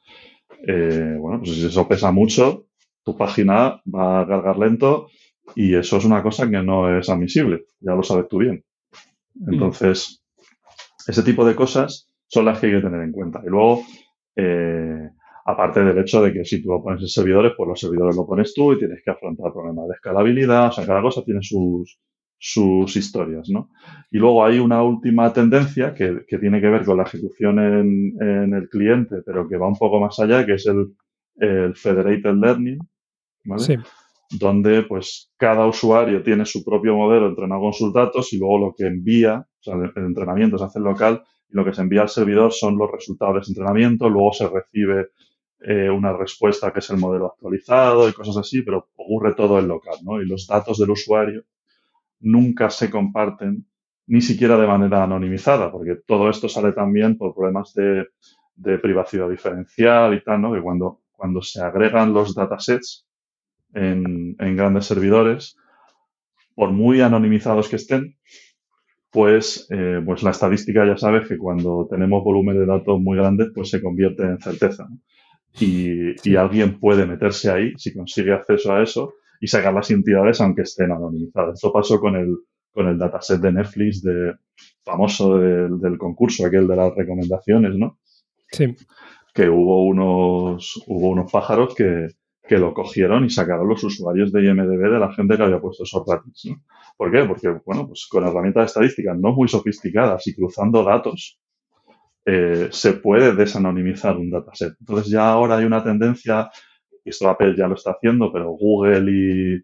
Eh, bueno, pues si eso pesa mucho, tu página va a cargar lento y eso es una cosa que no es admisible, ya lo sabes tú bien. Mm. Entonces, ese tipo de cosas son las que hay que tener en cuenta. Y luego, eh, aparte del hecho de que si tú lo pones en servidores, pues los servidores lo pones tú y tienes que afrontar problemas de escalabilidad. O sea, cada cosa tiene sus, sus historias, ¿no? Y luego hay una última tendencia que, tiene que ver con la ejecución en, el cliente, pero que va un poco más allá, que es el, Federated Learning, ¿vale? Donde pues cada usuario tiene su propio modelo entrenado con sus datos y luego lo que envía, o sea, el, entrenamiento se hace local lo que se envía al servidor son los resultados de entrenamiento, luego se recibe eh, una respuesta que es el modelo actualizado y cosas así, pero ocurre todo en local, ¿no? Y los datos del usuario nunca se comparten ni siquiera de manera anonimizada, porque todo esto sale también por problemas de, privacidad diferencial y tal, ¿no? Que cuando, cuando se agregan los datasets en grandes servidores, por muy anonimizados que estén, pues, eh, pues la estadística ya sabes que cuando tenemos volumen de datos muy grandes, pues se convierte en certeza. Y, y, alguien puede meterse ahí si consigue acceso a eso y sacar las entidades aunque estén anonimizadas. Esto pasó con el, con el dataset de Netflix de, famoso del, concurso, aquel de las recomendaciones, ¿no? Sí. Que hubo unos, hubo unos pájaros que, que lo cogieron y sacaron los usuarios de IMDB de la gente que había puesto esos ratings, ¿no? ¿Por qué? Porque, bueno, pues con herramientas estadísticas no muy sofisticadas y cruzando datos, eh, se puede desanonimizar un dataset. Entonces ya ahora hay una tendencia y esto Apple ya lo está haciendo, pero Google y,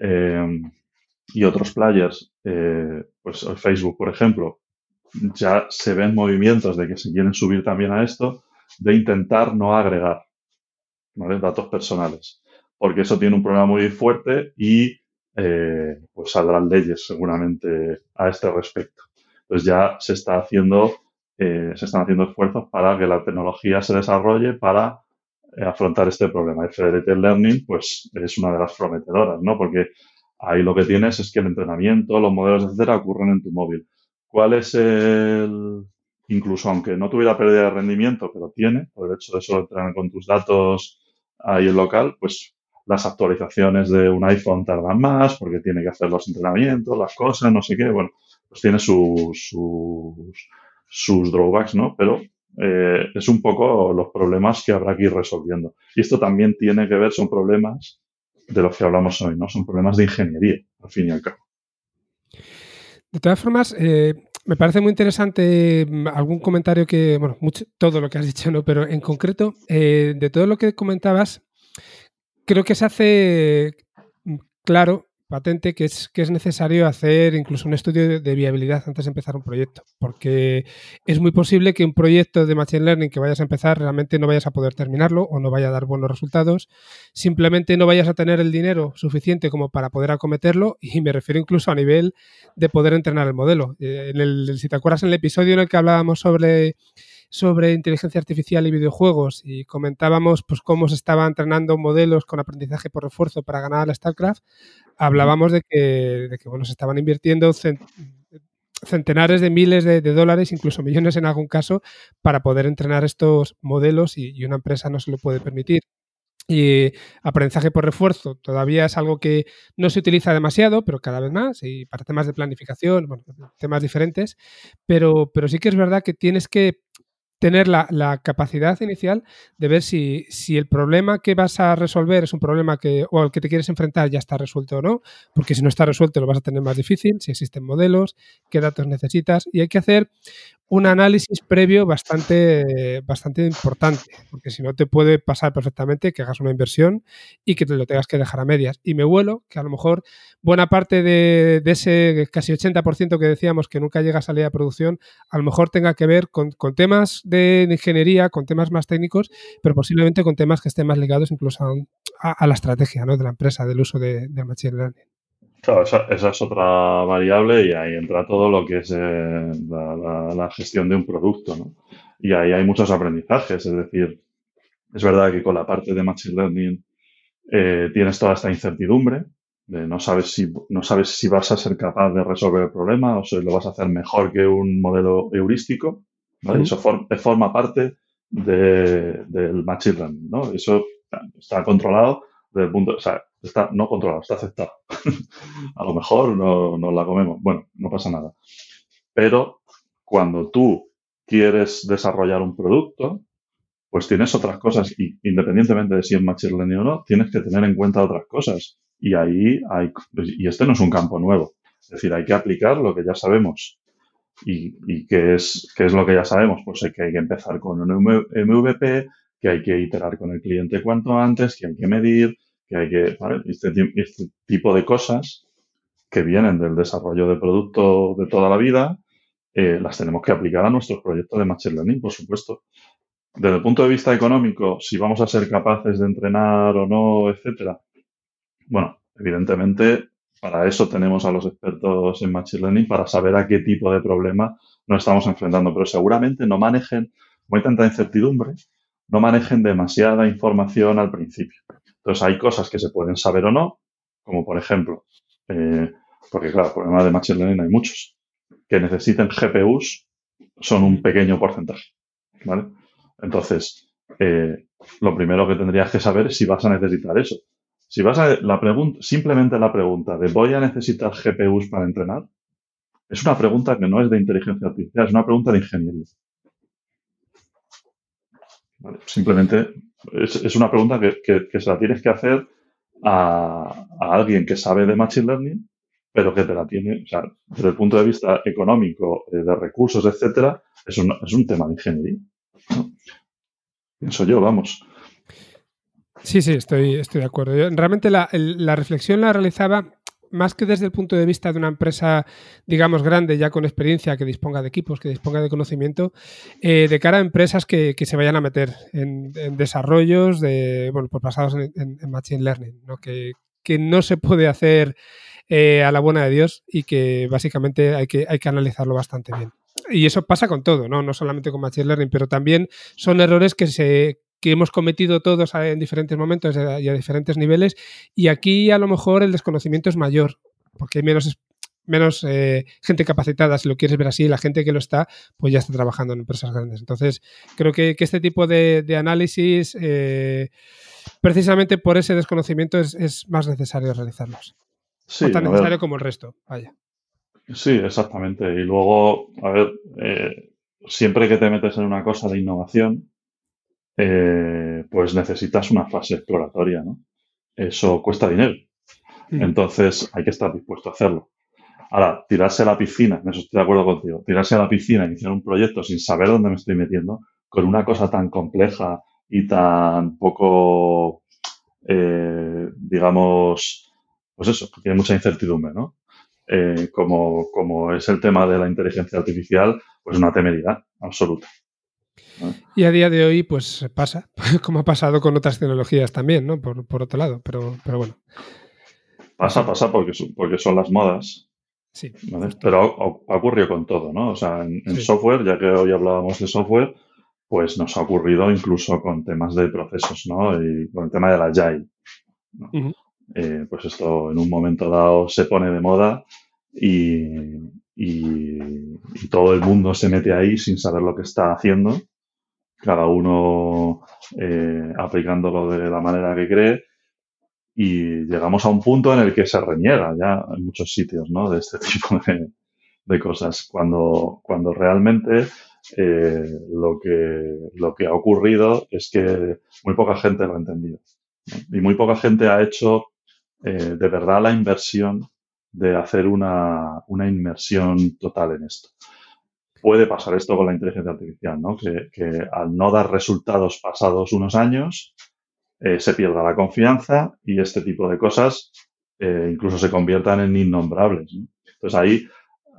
eh, y otros players, eh, pues Facebook, por ejemplo, ya se ven movimientos de que se quieren subir también a esto, de intentar no agregar datos personales, porque eso tiene un problema muy fuerte y eh, pues saldrán leyes seguramente a este respecto. Entonces ya se está haciendo, se están haciendo esfuerzos para que la tecnología se desarrolle para eh, afrontar este problema. El Federated Learning, pues, es una de las prometedoras, ¿no? Porque ahí lo que tienes es que el entrenamiento, los modelos, etcétera, ocurren en tu móvil. ¿Cuál es el, incluso aunque no tuviera pérdida de rendimiento, pero tiene, por el hecho de solo entrenar con tus datos ahí en local, pues las actualizaciones de un iPhone tardan más porque tiene que hacer los entrenamientos, las cosas, no sé qué. Bueno, pues tiene sus, sus, sus drawbacks, ¿no? Pero eh, es un poco los problemas que habrá que ir resolviendo. Y esto también tiene que ver, son problemas de los que hablamos hoy, ¿no? Son problemas de ingeniería, al fin y al cabo. De todas formas, eh, me parece muy interesante mm, algún comentario que, bueno, mucho, todo lo que has dicho, ¿no? Pero en concreto, eh, de todo lo que comentabas, creo que se hace mm, claro patente que es, que es necesario hacer incluso un estudio de, viabilidad antes de empezar un proyecto, porque es muy posible que un proyecto de Machine Learning que vayas a empezar realmente no vayas a poder terminarlo o no vaya a dar buenos resultados, simplemente no vayas a tener el dinero suficiente como para poder acometerlo y me refiero incluso a nivel de poder entrenar el modelo. Eh, en el, si te acuerdas en el episodio en el que hablábamos sobre sobre inteligencia artificial y videojuegos y comentábamos pues cómo se estaban entrenando modelos con aprendizaje por refuerzo para ganar la StarCraft, hablábamos de que, bueno, se estaban invirtiendo centenares de miles de, dólares, incluso millones en algún caso, para poder entrenar estos modelos y, una empresa no se lo puede permitir. Y aprendizaje por refuerzo todavía es algo que no se utiliza demasiado, pero cada vez más, y para temas de planificación, bueno, temas diferentes, pero, pero sí que es verdad que tienes que tener la, capacidad inicial de ver si, el problema que vas a resolver es un problema que, o al que te quieres enfrentar ya está resuelto o no, porque si no está resuelto lo vas a tener más difícil, si existen modelos, qué datos necesitas, y hay que hacer un análisis previo bastante, bastante importante, porque si no te puede pasar perfectamente que hagas una inversión y que te lo tengas que dejar a medias. Y me vuelo que a lo mejor buena parte de, ese casi 80% que decíamos que nunca llega a salir a producción, a lo mejor tenga que ver con, temas de ingeniería, con temas más técnicos, pero posiblemente con temas que estén más ligados incluso a, la estrategia ¿no? de la empresa, del uso de, Machine Learning. Claro, esa, es otra variable y ahí entra todo lo que es eh, la, gestión de un producto, ¿no? Y ahí hay muchos aprendizajes, es decir, es verdad que con la parte de Machine Learning eh, tienes toda esta incertidumbre, de no sabes, si, no sabes si vas a ser capaz de resolver el problema o si lo vas a hacer mejor que un modelo heurístico, ¿vale? Eso forma parte del Machine Learning, ¿no? Eso está controlado desde el punto, o sea, está no controlado, está aceptado. a lo mejor no, no la comemos, bueno, no pasa nada. Pero cuando tú quieres desarrollar un producto, pues tienes otras cosas y independientemente de si es Machine Learning o no, tienes que tener en cuenta otras cosas. Y ahí hay, y este no es un campo nuevo. Es decir, hay que aplicar lo que ya sabemos. ¿Y, y qué, es, qué es lo que ya sabemos? Pues que hay que empezar con un MVP, que hay que iterar con el cliente cuanto antes, que hay que medir, que hay que, este, este, tipo de cosas que vienen del desarrollo de producto de toda la vida, eh, las tenemos que aplicar a nuestros proyectos de Machine Learning, por supuesto. Desde el punto de vista económico, si vamos a ser capaces de entrenar o no, etcétera. Bueno, evidentemente, para eso tenemos a los expertos en Machine Learning, para saber a qué tipo de problema nos estamos enfrentando. Pero seguramente no manejen, como hay tanta incertidumbre, no manejen demasiada información al principio. Entonces hay cosas que se pueden saber o no, como por ejemplo, eh, porque claro, problemas de Machine Learning hay muchos, que necesiten GPUs son un pequeño porcentaje. ¿vale? Entonces, eh, lo primero que tendrías que saber es si vas a necesitar eso. Si vas a la pregunta, simplemente la pregunta de voy a necesitar GPUs para entrenar, es una pregunta que no es de inteligencia artificial, es una pregunta de ingeniería. Simplemente es, una pregunta que, se la tienes que hacer a, alguien que sabe de Machine Learning, pero que te la tiene, o sea, desde el punto de vista económico, eh, de recursos, etcétera, es un, es un tema de ingeniería. Pienso yo, vamos. Sí, sí, estoy, estoy de acuerdo. realmente la, reflexión la realizaba más que desde el punto de vista de una empresa, digamos, grande, ya con experiencia, que disponga de equipos, que disponga de conocimiento, eh, de cara a empresas que, se vayan a meter en, desarrollos de, bueno, pues basados en, Machine Learning, ¿no? Que, que, no se puede hacer eh, a la buena de Dios y que básicamente hay que, hay que analizarlo bastante bien. Y eso pasa con todo, ¿no? No solamente con Machine Learning, pero también son errores que se que hemos cometido todos en diferentes momentos y a diferentes niveles. Y aquí a lo mejor el desconocimiento es mayor, porque hay menos, menos eh, gente capacitada, si lo quieres ver así, la gente que lo está, pues ya está trabajando en empresas grandes. Entonces, creo que, este tipo de, análisis, eh, precisamente por ese desconocimiento, es, más necesario realizarlos. Sí, tan necesario como el resto, vaya. Sí, exactamente. Y luego, a ver, eh, siempre que te metes en una cosa de innovación, eh, pues necesitas una fase exploratoria, ¿no? Eso cuesta dinero. Entonces hay que estar dispuesto a hacerlo. Ahora, tirarse a la piscina, en eso estoy de acuerdo contigo, tirarse a la piscina, iniciar un proyecto sin saber dónde me estoy metiendo, con una cosa tan compleja y tan poco, eh, digamos, pues eso, tiene mucha incertidumbre, ¿no? Eh, como, como es el tema de la inteligencia artificial, pues una temeridad absoluta. Y a día de hoy, pues pasa, como ha pasado con otras tecnologías también, ¿no? Por, otro lado, pero, pero bueno. Pasa, pasa porque, porque son las modas. Sí. Pero ha, ocurrido con todo, ¿no? O sea, en, software, ya que hoy hablábamos de software, pues nos ha ocurrido incluso con temas de procesos, ¿no? Y con el tema de la Agile. Eh, pues esto en un momento dado se pone de moda y, y, todo el mundo se mete ahí sin saber lo que está haciendo, cada uno eh, aplicándolo de la manera que cree. Y llegamos a un punto en el que se reniega ya en muchos sitios ¿no? de este tipo de, cosas, cuando, cuando realmente eh, lo, que, lo que ha ocurrido es que muy poca gente lo ha entendido y muy poca gente ha hecho eh, de verdad la inversión de hacer una, una, inmersión total en esto. Puede pasar esto con la inteligencia artificial, ¿no? que, al no dar resultados pasados unos años, eh, se pierda la confianza y este tipo de cosas eh, incluso se conviertan en innombrables. Entonces ahí,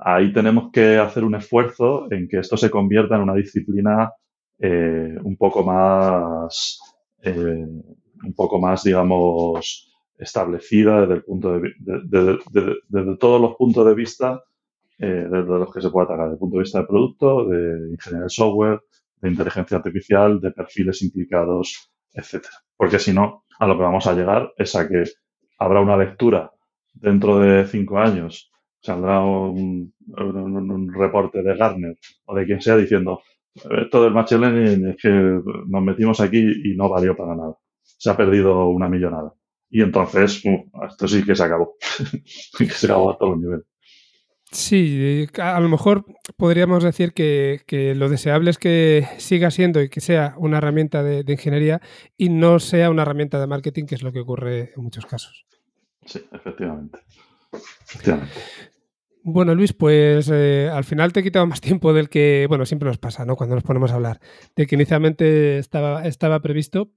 ahí tenemos que hacer un esfuerzo en que esto se convierta en una disciplina eh, un poco más, un poco más, digamos, establecida desde el punto de, todos los puntos de vista eh, desde los que se puede atacar, desde el punto de vista de producto, de ingeniería de software, de inteligencia artificial, de perfiles implicados, etcétera. Porque si no, a lo que vamos a llegar es a que habrá una lectura dentro de cinco años, saldrá un, reporte de Gartner o de quien sea diciendo todo el machine learning es que nos metimos aquí y no valió para nada. Se ha perdido una millonada. Y entonces, esto sí que se acabó. que se acabó a todos los niveles. Sí, a lo mejor podríamos decir que, lo deseable es que siga siendo y que sea una herramienta de, ingeniería y no sea una herramienta de marketing, que es lo que ocurre en muchos casos. Sí, efectivamente. Bueno, Luis, pues eh, al final te he quitado más tiempo del que, bueno, siempre nos pasa, ¿no? Cuando nos ponemos a hablar, de que inicialmente estaba, estaba previsto.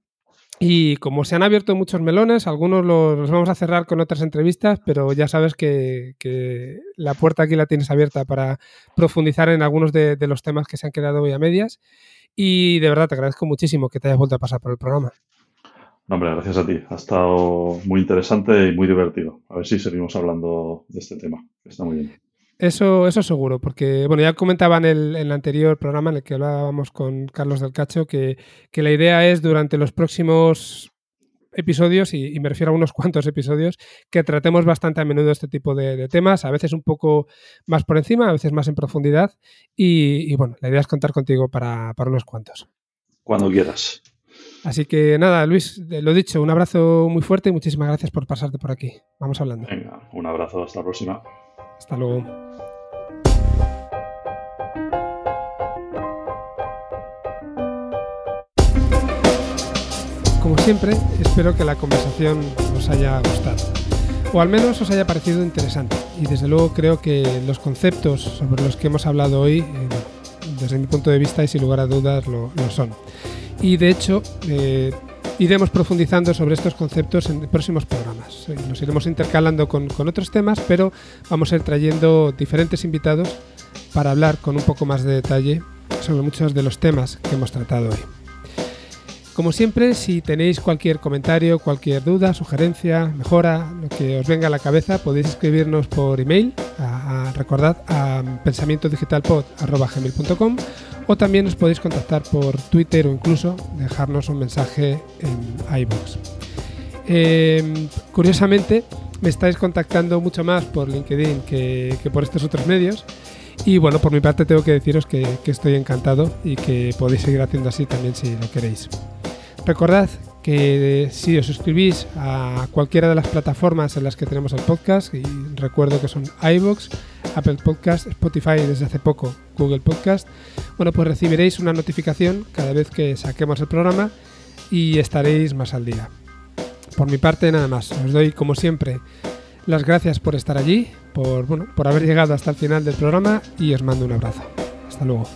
Y como se han abierto muchos melones, algunos los, vamos a cerrar con otras entrevistas, pero ya sabes que, la puerta aquí la tienes abierta para profundizar en algunos de, los temas que se han quedado hoy a medias. Y de verdad te agradezco muchísimo que te hayas vuelto a pasar por el programa. No, hombre, gracias a ti. Ha estado muy interesante y muy divertido. A ver si seguimos hablando de este tema. Está muy bien. Eso, eso seguro, porque bueno, ya comentaba en el, anterior programa en el que hablábamos con Carlos del Cacho que, la idea es durante los próximos episodios, y, me refiero a unos cuantos episodios, que tratemos bastante a menudo este tipo de, temas, a veces un poco más por encima, a veces más en profundidad. Y, bueno, la idea es contar contigo para, para unos cuantos. Cuando quieras. Así que nada, Luis, lo dicho, un abrazo muy fuerte y muchísimas gracias por pasarte por aquí. Vamos hablando. Venga, un abrazo, hasta la próxima. Hasta luego. Como siempre, espero que la conversación os haya gustado, o al menos os haya parecido interesante. Y desde luego creo que los conceptos sobre los que hemos hablado hoy, eh, desde mi punto de vista y sin lugar a dudas, lo son y de hecho eh, iremos profundizando sobre estos conceptos en próximos programas. Nos iremos intercalando con, otros temas, pero vamos a ir trayendo diferentes invitados para hablar con un poco más de detalle sobre muchos de los temas que hemos tratado hoy. Como siempre, si tenéis cualquier comentario, cualquier duda, sugerencia, mejora, lo que os venga a la cabeza, podéis escribirnos por email, a, recordad, a pensamientodigitalpod.com o también os podéis contactar por Twitter o incluso dejarnos un mensaje en iBooks. Em, curiosamente, me estáis contactando mucho más por LinkedIn que, por estos otros medios. Y bueno, por mi parte tengo que deciros que, estoy encantado y que podéis seguir haciendo así también si lo queréis. Recordad que si os suscribís a cualquiera de las plataformas en las que tenemos el podcast, y recuerdo que son iVoox, Apple Podcast, Spotify desde hace poco, Google Podcast, bueno, pues recibiréis una notificación cada vez que saquemos el programa y estaréis más al día. Por mi parte, nada más. Os doy, como siempre, las gracias por estar allí, por, bueno, por haber llegado hasta el final del programa y os mando un abrazo. Hasta luego.